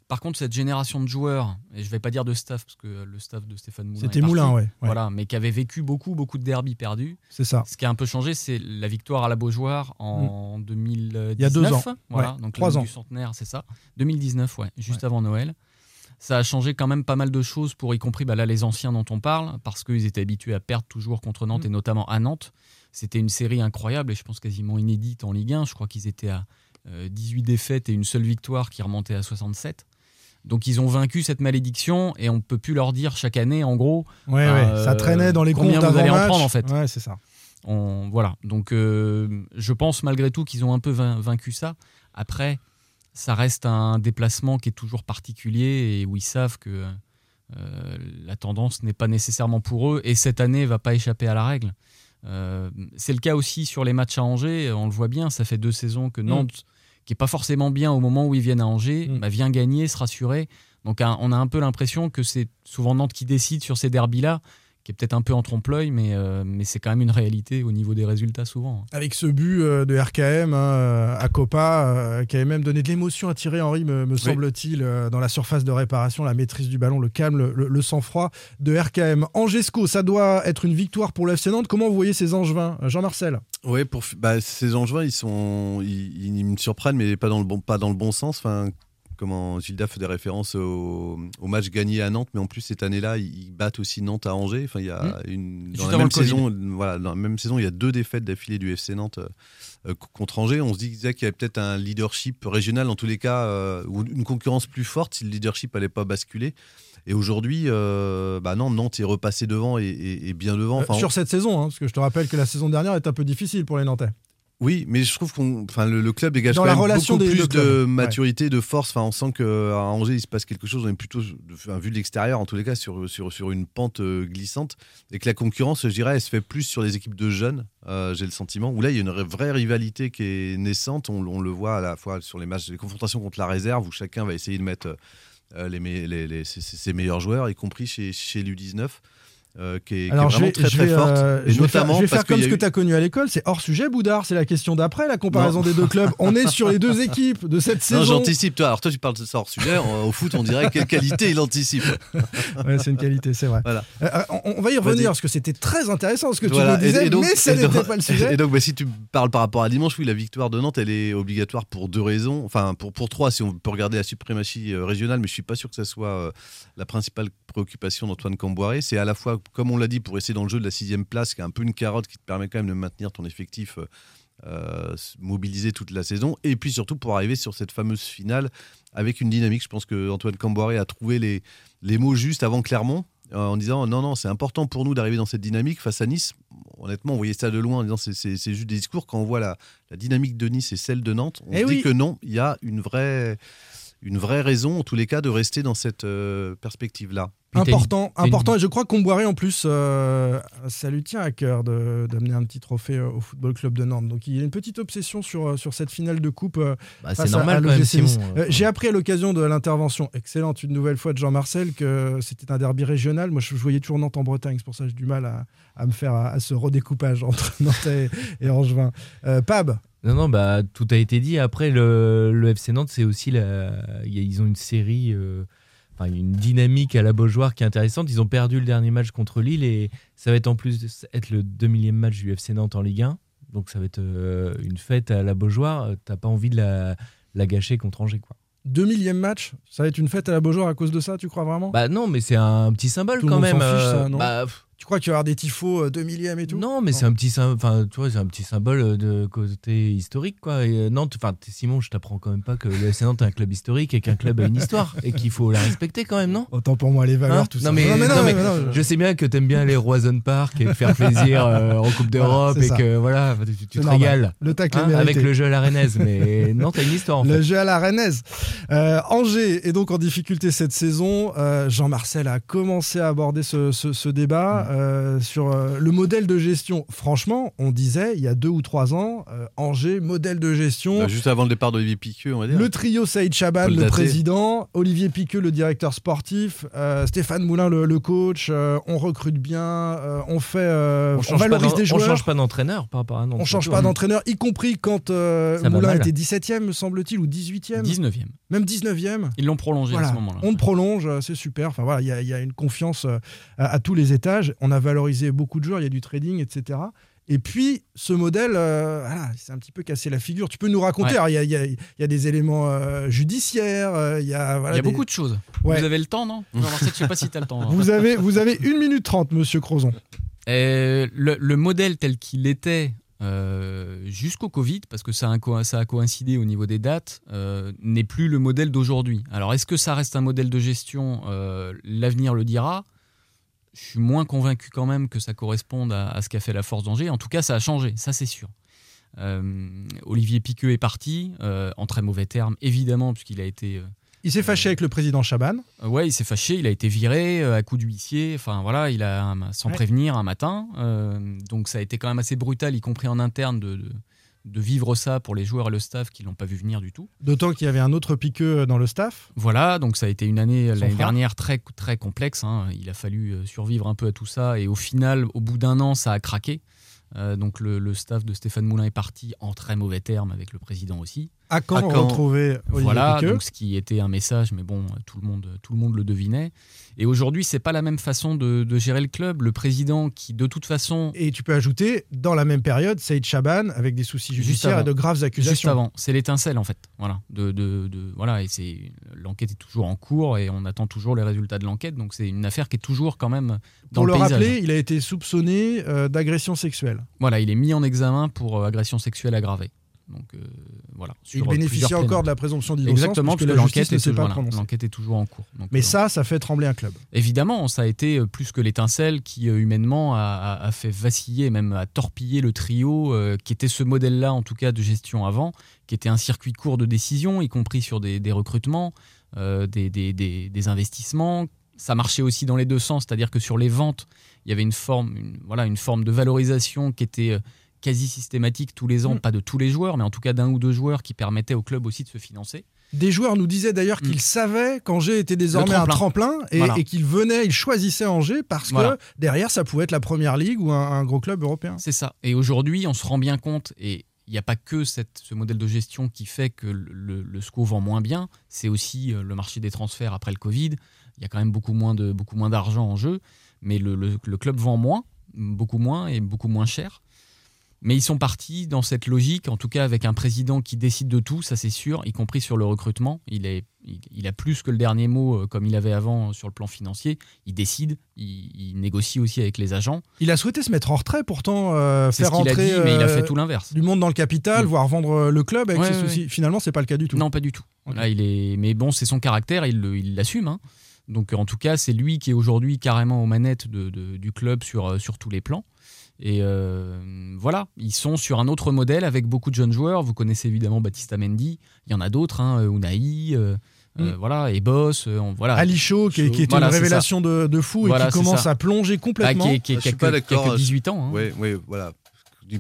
[SPEAKER 9] Par contre, cette génération de joueurs, et je vais pas dire de staff, parce que le staff de Stéphane Moulin.
[SPEAKER 6] C'était Moulin, ouais, ouais.
[SPEAKER 9] Voilà, mais qui avait vécu beaucoup, beaucoup de derbys perdus.
[SPEAKER 6] C'est ça.
[SPEAKER 9] Ce qui a un peu changé, c'est la victoire à la Beaujoire en 2019.
[SPEAKER 6] Il y a deux ans.
[SPEAKER 9] Voilà,
[SPEAKER 6] Ouais,
[SPEAKER 9] donc
[SPEAKER 6] trois ans.
[SPEAKER 9] du centenaire, c'est ça. 2019, ouais, juste avant Noël. Ça a changé quand même pas mal de choses pour y compris bah là les anciens dont on parle parce qu'ils étaient habitués à perdre toujours contre Nantes
[SPEAKER 6] Mm.
[SPEAKER 9] et notamment à Nantes. C'était une série incroyable et je pense quasiment inédite en Ligue 1. Je crois qu'ils étaient à euh, 18 défaites et une seule victoire qui remontait à 67. Donc ils ont vaincu cette malédiction et on peut plus leur dire chaque année en gros.
[SPEAKER 6] Ouais,
[SPEAKER 9] euh,
[SPEAKER 6] ouais, ça traînait dans les
[SPEAKER 9] combien
[SPEAKER 6] comptes
[SPEAKER 9] vous allez en prendre en fait.
[SPEAKER 6] Ouais, c'est ça.
[SPEAKER 9] On- voilà. Donc, euh, je pense malgré tout qu'ils ont un peu vain- vaincu ça. Après, ça reste un déplacement qui est toujours particulier et où ils savent que euh, la tendance n'est pas nécessairement pour eux. Et cette année va pas échapper à la règle. Euh, c'est le cas aussi sur les matchs à Angers. On le voit bien. Ça fait deux saisons que Nantes, qui est pas forcément bien au moment où ils viennent à Angers, bah, vient gagner, se rassurer. Donc, on a un peu l'impression que c'est souvent Nantes qui décide sur ces derbys-là qui est peut-être un peu en trompe-l'œil, mais, euh, mais c'est quand même une réalité au niveau des résultats souvent.
[SPEAKER 6] Avec ce but euh, de RKM hein, euh, à Copa, euh, qui avait même donné de l'émotion à Thierry Henry, me, me semble-t-il, euh, dans la surface de réparation, la maîtrise du ballon, le calme, le, le- le sang-froid de RKM. Angesco, ça doit être une victoire pour le FC Nantes. Comment vous voyez ces Angevins Jean-Marcel?
[SPEAKER 11] Ouais, pour bah, ces Angevins, ils sont, ils, ils me surprennent, mais pas dans le bon, pas dans le bon sens. Enfin, comment Gilda fait des références au, au match gagné à Nantes, mais en plus cette année-là, ils battent aussi Nantes à Angers. Enfin, il y a une
[SPEAKER 9] Juste
[SPEAKER 11] dans la même saison, voilà, dans la même saison, il y a deux défaites d'affilée du FC Nantes euh, contre Angers. On se disait qu'il y avait peut-être un leadership régional, en tous les cas, euh, ou une concurrence plus forte si le leadership n'allait pas basculer. Et aujourd'hui, euh, bah non, Nantes est repassé devant et, et- et bien devant.
[SPEAKER 6] Euh,
[SPEAKER 11] Enfin,
[SPEAKER 6] Sur cette saison, hein, parce que je te rappelle que la saison dernière est un peu difficile pour les Nantais.
[SPEAKER 11] Oui, mais je trouve qu'on, enfin, le, le club dégage
[SPEAKER 6] Dans
[SPEAKER 11] quand
[SPEAKER 6] la
[SPEAKER 11] même
[SPEAKER 6] relation
[SPEAKER 11] beaucoup
[SPEAKER 6] des
[SPEAKER 11] plus de
[SPEAKER 6] Ouais.
[SPEAKER 11] maturité, de force. Enfin, on sent qu'à Angers, il se passe quelque chose. On est plutôt, enfin, vu de l'extérieur, en tous les cas, sur, sur, sur une pente euh, glissante. Et que la concurrence, je dirais, elle se fait plus sur les équipes de jeunes, euh, j'ai le sentiment. Où là, il y a une vraie- rivalité qui est naissante. On, on le voit à la fois sur les matchs, les confrontations contre la réserve, où chacun va essayer de mettre euh, les, les- les- ses meilleurs joueurs, y compris chez, chez l'U19. Euh, qui est, qui est
[SPEAKER 6] Alors, je
[SPEAKER 11] vraiment
[SPEAKER 6] vais,
[SPEAKER 11] très très
[SPEAKER 6] vais,
[SPEAKER 11] forte.
[SPEAKER 6] euh,
[SPEAKER 11] et
[SPEAKER 6] je vais faire, je vais comme ce que tu as connu à l'école. C'est hors sujet, Boudard. C'est la question d'après, la comparaison
[SPEAKER 11] Non.
[SPEAKER 6] des deux clubs. On est sur les deux équipes de cette
[SPEAKER 11] Non,
[SPEAKER 6] saison.
[SPEAKER 11] j'anticipe. Toi, alors toi, tu parles de ça hors sujet. Au foot, on dirait quelle qualité il anticipe.
[SPEAKER 6] Ouais, c'est une qualité, c'est vrai.
[SPEAKER 11] Voilà.
[SPEAKER 6] Euh, on, on va y revenir parce que c'était très intéressant ce que
[SPEAKER 11] Voilà,
[SPEAKER 6] tu nous disais,
[SPEAKER 11] et- et donc-
[SPEAKER 6] mais ça n'était pas le sujet.
[SPEAKER 11] Et donc, bah, si tu parles par rapport à dimanche, oui, la victoire de Nantes, elle est obligatoire pour deux raisons. Enfin, pour, pour trois, si on peut regarder la suprématie régionale, mais je suis pas sûr que ça soit la principale préoccupation d'Antoine Camboiré. C'est à la fois, comme on l'a dit, pour essayer dans le jeu de la sixième place, qui est un peu une carotte qui te permet quand même de maintenir ton effectif euh, euh, mobilisé toute la saison, et puis surtout pour arriver sur cette fameuse finale avec une dynamique. Je pense que Antoine Camboiré a trouvé les, les mots justes avant Clermont. euh, En disant non, non, c'est important pour nous d'arriver dans cette dynamique face à Nice. Honnêtement, on voyait ça de loin en disant c'est- juste des discours. Quand on voit la, la dynamique de Nice et celle de Nantes, on
[SPEAKER 6] Eh
[SPEAKER 11] se
[SPEAKER 6] oui.
[SPEAKER 11] dit que non, il y a une vraie, une vraie raison, en tous les cas, de rester dans cette euh, perspective-là.
[SPEAKER 6] Important,
[SPEAKER 11] une-
[SPEAKER 6] important. Et je crois que Comboiré, en plus, euh, ça lui tient à cœur d'amener un petit trophée euh, au Football Club de Nantes. Donc il y a une petite obsession sur, euh, sur cette finale de coupe. euh,
[SPEAKER 8] Bah, c'est
[SPEAKER 6] à-
[SPEAKER 8] normal
[SPEAKER 6] à
[SPEAKER 8] quand même. Simon.
[SPEAKER 6] Euh, J'ai appris à l'occasion de l'intervention excellente une nouvelle fois de Jean-Marcel que c'était un derby régional. Moi, je, je voyais toujours Nantes en Bretagne. C'est pour ça que j'ai du mal à, à me faire à, ce redécoupage entre Nantais et, et Angevin. Pab,
[SPEAKER 8] Non, non, bah, tout a été dit. Après, le, le FC Nantes, c'est aussi la... ils ont une série, euh, enfin, une dynamique à la Beaujoire qui est intéressante. Ils ont perdu le dernier match contre Lille et ça va être en plus être le 2000e match du FC Nantes en Ligue 1. Donc ça va être euh, une fête à la Beaujoire. T'as pas envie de la, la gâcher contre Angers, quoi.
[SPEAKER 6] 2000e match, ça va être une fête à la Beaujoire à cause de ça, tu crois vraiment?
[SPEAKER 8] Bah non, mais c'est un petit symbole
[SPEAKER 6] Tout le
[SPEAKER 8] quand
[SPEAKER 6] monde
[SPEAKER 8] même.
[SPEAKER 6] fiche,
[SPEAKER 8] euh,
[SPEAKER 6] ça, non?
[SPEAKER 8] bah,
[SPEAKER 6] Tu crois qu'il va y avoir des tifos euh, 2000e et tout?
[SPEAKER 8] Non, mais c'est un petit symbole, enfin, tu vois, c'est un petit symbole de côté historique, quoi. Et euh, Nantes, enfin, Simon, je t'apprends quand même pas que le FC Nantes est un club historique et qu'un club a une histoire et qu'il faut la respecter quand même, non?
[SPEAKER 6] Autant pour moi les valeurs,
[SPEAKER 8] Hein?
[SPEAKER 6] tout
[SPEAKER 8] non,
[SPEAKER 6] ça.
[SPEAKER 8] Mais,
[SPEAKER 6] Non, mais non,
[SPEAKER 8] non, mais
[SPEAKER 6] mais non,
[SPEAKER 8] je sais bien que t'aimes bien les Roison Park et te faire plaisir euh, en Coupe d'Europe et
[SPEAKER 6] ça.
[SPEAKER 8] que voilà, tu, te régales.
[SPEAKER 6] Le tacle
[SPEAKER 8] Hein, avec le jeu à la Rennaise, mais Nantes a une histoire en
[SPEAKER 6] Le
[SPEAKER 8] fait.
[SPEAKER 6] jeu à la Rennaise. Euh, Angers est donc en difficulté cette saison. Euh, Jean-Marcel a commencé à aborder ce, ce- ce débat. Euh, sur euh, le modèle de gestion. Franchement, on disait il y a deux ou trois ans, euh, Angers, modèle de gestion.
[SPEAKER 11] Bah, juste avant le départ d'Olivier Piqueux, on va dire.
[SPEAKER 6] Le trio Saïd Chaban,
[SPEAKER 11] le
[SPEAKER 6] le président, Olivier Piqueux, le directeur sportif, euh, Stéphane Moulin, le, le coach. euh, on recrute bien, euh, on fait, euh,
[SPEAKER 8] On
[SPEAKER 6] on,
[SPEAKER 8] change pas
[SPEAKER 6] valorise
[SPEAKER 8] d'en-
[SPEAKER 6] des
[SPEAKER 8] on
[SPEAKER 6] joueurs.
[SPEAKER 8] change pas d'entraîneur par rapport à un.
[SPEAKER 6] On change pas d'entraîneur, y compris quand euh, Moulin
[SPEAKER 8] mal.
[SPEAKER 6] était 17e, me semble-t-il, ou 18e.
[SPEAKER 9] 19e.
[SPEAKER 6] Même 19e.
[SPEAKER 9] Ils l'ont prolongé
[SPEAKER 6] Voilà.
[SPEAKER 9] à ce moment-là.
[SPEAKER 6] On te prolonge, c'est super. Enfin voilà, il y, a- il y a une confiance à, à tous les étages. On a valorisé beaucoup de joueurs, il y a du trading, etc. Et puis, ce modèle, euh, voilà, c'est un petit peu cassé la figure. Tu peux nous raconter
[SPEAKER 9] Ouais.
[SPEAKER 6] Il y, y a- il y a des éléments euh, judiciaires, euh, il y a, voilà,
[SPEAKER 9] y a
[SPEAKER 6] des-
[SPEAKER 9] beaucoup de choses.
[SPEAKER 6] Ouais.
[SPEAKER 9] Vous avez le temps, non? Non, fait, je sais pas si tu as le temps. hein.
[SPEAKER 6] Vous avez, vous avez 1 minute 30, monsieur Crozon.
[SPEAKER 9] Euh, le, le modèle tel qu'il était jusqu'au Covid, parce que ça a, co- ça a coïncidé au niveau des dates, n'est plus le modèle d'aujourd'hui. Alors, est-ce que ça reste un modèle de gestion? L'avenir le dira. Je suis moins convaincu quand même que ça corresponde à, à ce qu'a fait la Force d'Angers. En tout cas, ça a changé, ça c'est sûr. Euh, Olivier Piqueux est parti, euh, en très mauvais termes, évidemment, puisqu'il a été... euh,
[SPEAKER 6] Il s'est fâché avec le président Chaban.
[SPEAKER 9] euh, Ouais, il s'est fâché, il a été viré euh, à coup d'huissier, enfin voilà, il a sans
[SPEAKER 6] Ouais.
[SPEAKER 9] prévenir un matin. euh, donc ça a été quand même assez brutal, y compris en interne, de, de, de vivre ça pour les joueurs et le staff qui l'ont pas vu venir du tout.
[SPEAKER 6] D'autant qu'il y avait un autre piqueux dans le staff.
[SPEAKER 9] Voilà, donc ça a été une année l'année dernière très très complexe. hein. Il a fallu euh, survivre un peu à tout ça et au final, au bout d'un an, ça a craqué. Euh, donc le, le staff de Stéphane Moulin est parti en très mauvais termes avec le président aussi.
[SPEAKER 6] À quand
[SPEAKER 11] À quand
[SPEAKER 6] retrouver Olivier
[SPEAKER 9] Voilà,
[SPEAKER 6] Piqueux
[SPEAKER 9] donc ce qui était un message, mais bon, tout le monde, tout le monde le devinait. Et aujourd'hui, c'est pas la même façon de, de gérer le club. Le président, qui de toute façon,
[SPEAKER 6] Et tu peux ajouter, dans la même période, Saïd Chaban avec des soucis
[SPEAKER 9] Juste
[SPEAKER 6] judiciaires et de graves
[SPEAKER 9] juste
[SPEAKER 6] accusations.
[SPEAKER 9] avant, c'est l'étincelle en fait. Voilà, de, de, de- voilà, et c'est l'enquête est toujours en cours et on attend toujours les résultats de l'enquête. Donc c'est une affaire qui est toujours quand même dans
[SPEAKER 6] Pour
[SPEAKER 9] le,
[SPEAKER 6] le
[SPEAKER 9] paysage.
[SPEAKER 6] rappeler, il a été soupçonné euh, d'agression sexuelle.
[SPEAKER 9] Voilà, il est mis en examen pour euh, agression sexuelle aggravée. Donc euh, voilà.
[SPEAKER 6] Il
[SPEAKER 9] sur, euh,
[SPEAKER 6] bénéficie encore de la présomption d'innocence.
[SPEAKER 9] Exactement,
[SPEAKER 6] puisque
[SPEAKER 9] parce que l'enquête est, voilà,
[SPEAKER 6] prononcée.
[SPEAKER 9] l'enquête est toujours en cours. Donc,
[SPEAKER 6] Mais
[SPEAKER 9] euh,
[SPEAKER 6] ça, ça fait trembler un club.
[SPEAKER 9] Évidemment, ça a été euh, plus que l'étincelle qui, humainement, a, fait vaciller, même a torpillé le trio, euh, qui était ce modèle-là, en tout cas, de gestion avant, qui était un circuit court de décision, y compris sur des, des recrutements, des, des- des- investissements. Ça marchait aussi dans les deux sens, c'est-à-dire que sur les ventes, il y avait une forme, une, voilà, une forme de valorisation qui était quasi systématique tous les ans,
[SPEAKER 6] Mm.
[SPEAKER 9] pas de tous les joueurs, mais en tout cas d'un ou deux joueurs qui permettaient au club aussi de se financer.
[SPEAKER 6] Des joueurs nous disaient d'ailleurs qu'ils
[SPEAKER 9] Mm.
[SPEAKER 6] savaient qu'Angers était désormais un
[SPEAKER 9] tremplin.
[SPEAKER 6] et,
[SPEAKER 9] Voilà.
[SPEAKER 6] et qu'ils venaient, ils choisissaient Angers parce
[SPEAKER 9] Voilà.
[SPEAKER 6] que derrière, ça pouvait être la première ligue ou un, un gros club européen.
[SPEAKER 9] C'est ça. Et aujourd'hui, on se rend bien compte, et il n'y a pas que cette, ce modèle de gestion qui fait que le, SCO vend moins bien, c'est aussi euh, le marché des transferts après le Covid. Il y a quand même beaucoup moins de beaucoup moins d'argent en jeu, mais le, le- le club vend moins, beaucoup moins et beaucoup moins cher. Mais ils sont partis dans cette logique, en tout cas avec un président qui décide de tout, ça c'est sûr, y compris sur le recrutement. Il, est, il, il a plus que le dernier mot euh, comme il avait avant sur le plan financier. Il décide, il, il négocie aussi avec les agents.
[SPEAKER 6] Il a souhaité se mettre en retrait, pourtant euh, faire
[SPEAKER 9] ce
[SPEAKER 6] rentrer
[SPEAKER 9] dit, mais il a
[SPEAKER 6] euh,
[SPEAKER 9] fait tout l'inverse.
[SPEAKER 6] du monde dans le capital, voire vendre le club avec
[SPEAKER 9] Ouais,
[SPEAKER 6] ses
[SPEAKER 9] ouais,
[SPEAKER 6] soucis. Finalement, c'est pas le cas du tout.
[SPEAKER 9] Non, pas du tout. Là, il est... Mais bon, c'est son caractère, il l'assume. hein. Donc, en tout cas, c'est lui qui est aujourd'hui carrément aux manettes de- de- du club sur, sur tous les plans. Et euh, voilà, ils sont sur un autre modèle avec beaucoup de jeunes joueurs. Vous connaissez évidemment Baptista Mendy. Il y en a d'autres, hein, euh, Unai, euh, euh,
[SPEAKER 6] Mm.
[SPEAKER 9] voilà, et Boss. euh, on- voilà.
[SPEAKER 6] Ali Shaw, qui, est- qui
[SPEAKER 9] Voilà,
[SPEAKER 6] une révélation de, de fou
[SPEAKER 9] Voilà,
[SPEAKER 6] et qui commence
[SPEAKER 9] ça.
[SPEAKER 6] à plonger
[SPEAKER 9] Ah,
[SPEAKER 6] complètement.
[SPEAKER 9] qui, est- qui est-
[SPEAKER 11] Je
[SPEAKER 9] qui a
[SPEAKER 11] pas
[SPEAKER 9] qui a
[SPEAKER 11] d'accord.
[SPEAKER 9] que 18 ans. hein.
[SPEAKER 11] Oui, oui, voilà.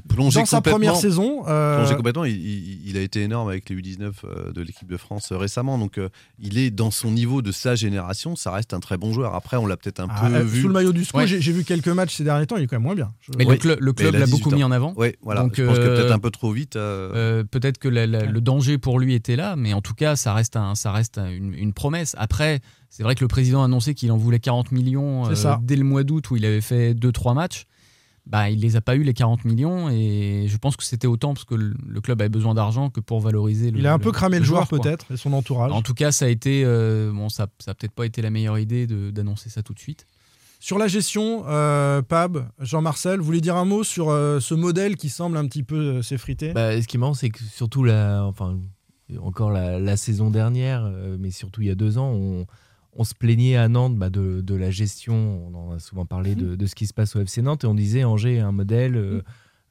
[SPEAKER 11] Plongeait
[SPEAKER 6] Dans sa première
[SPEAKER 11] complètement-
[SPEAKER 6] saison, euh,
[SPEAKER 11] plongé complètement. Il, il- il a été énorme avec les U19 euh, de l'équipe de France euh, récemment. Donc, euh, il est dans son niveau de sa génération. Ça reste un très bon joueur. Après, on l'a peut-être un
[SPEAKER 6] ah,
[SPEAKER 11] peu
[SPEAKER 6] euh,
[SPEAKER 11] vu.
[SPEAKER 6] sous le maillot du SCO,
[SPEAKER 9] Ouais.
[SPEAKER 6] j'ai vu quelques matchs ces derniers temps, il est quand même moins bien. Je-
[SPEAKER 9] Mais
[SPEAKER 11] Oui,
[SPEAKER 9] le, cl- le
[SPEAKER 11] mais
[SPEAKER 9] club l'a
[SPEAKER 11] 18
[SPEAKER 9] beaucoup
[SPEAKER 11] ans.
[SPEAKER 9] mis en avant.
[SPEAKER 11] Oui, voilà.
[SPEAKER 9] Donc,
[SPEAKER 11] je pense que peut-être un peu trop vite. euh,
[SPEAKER 9] Euh, peut-être que la- la- le danger pour lui était là, mais en tout cas, ça reste, un, ça reste un- une, une promesse. Après, c'est vrai que le président a annoncé qu'il en voulait 40 millions euh, dès le mois d'août où il avait fait 2-3 matchs. Bah, il les a pas eu les 40 millions et je pense que c'était autant parce que le, club avait besoin d'argent que pour valoriser le
[SPEAKER 6] il a un peu cramé le joueur, peut-être, et son entourage.
[SPEAKER 9] En tout cas, ça a été euh, bon, ça, ça a peut-être pas été la meilleure idée de- d'annoncer ça tout de suite.
[SPEAKER 6] Sur la gestion, euh, Pab, Jean-Marcel, vous voulez dire un mot sur euh, ce modèle qui semble un petit peu euh, s'effriter?
[SPEAKER 8] Bah, ce qui est marrant, c'est que surtout la, enfin, encore la, la saison dernière, euh, mais surtout il y a deux ans, on, on se plaignait à Nantes bah, de, de la gestion. On en a souvent parlé de, de ce qui se passe au FC Nantes et on disait Angers est un modèle. euh,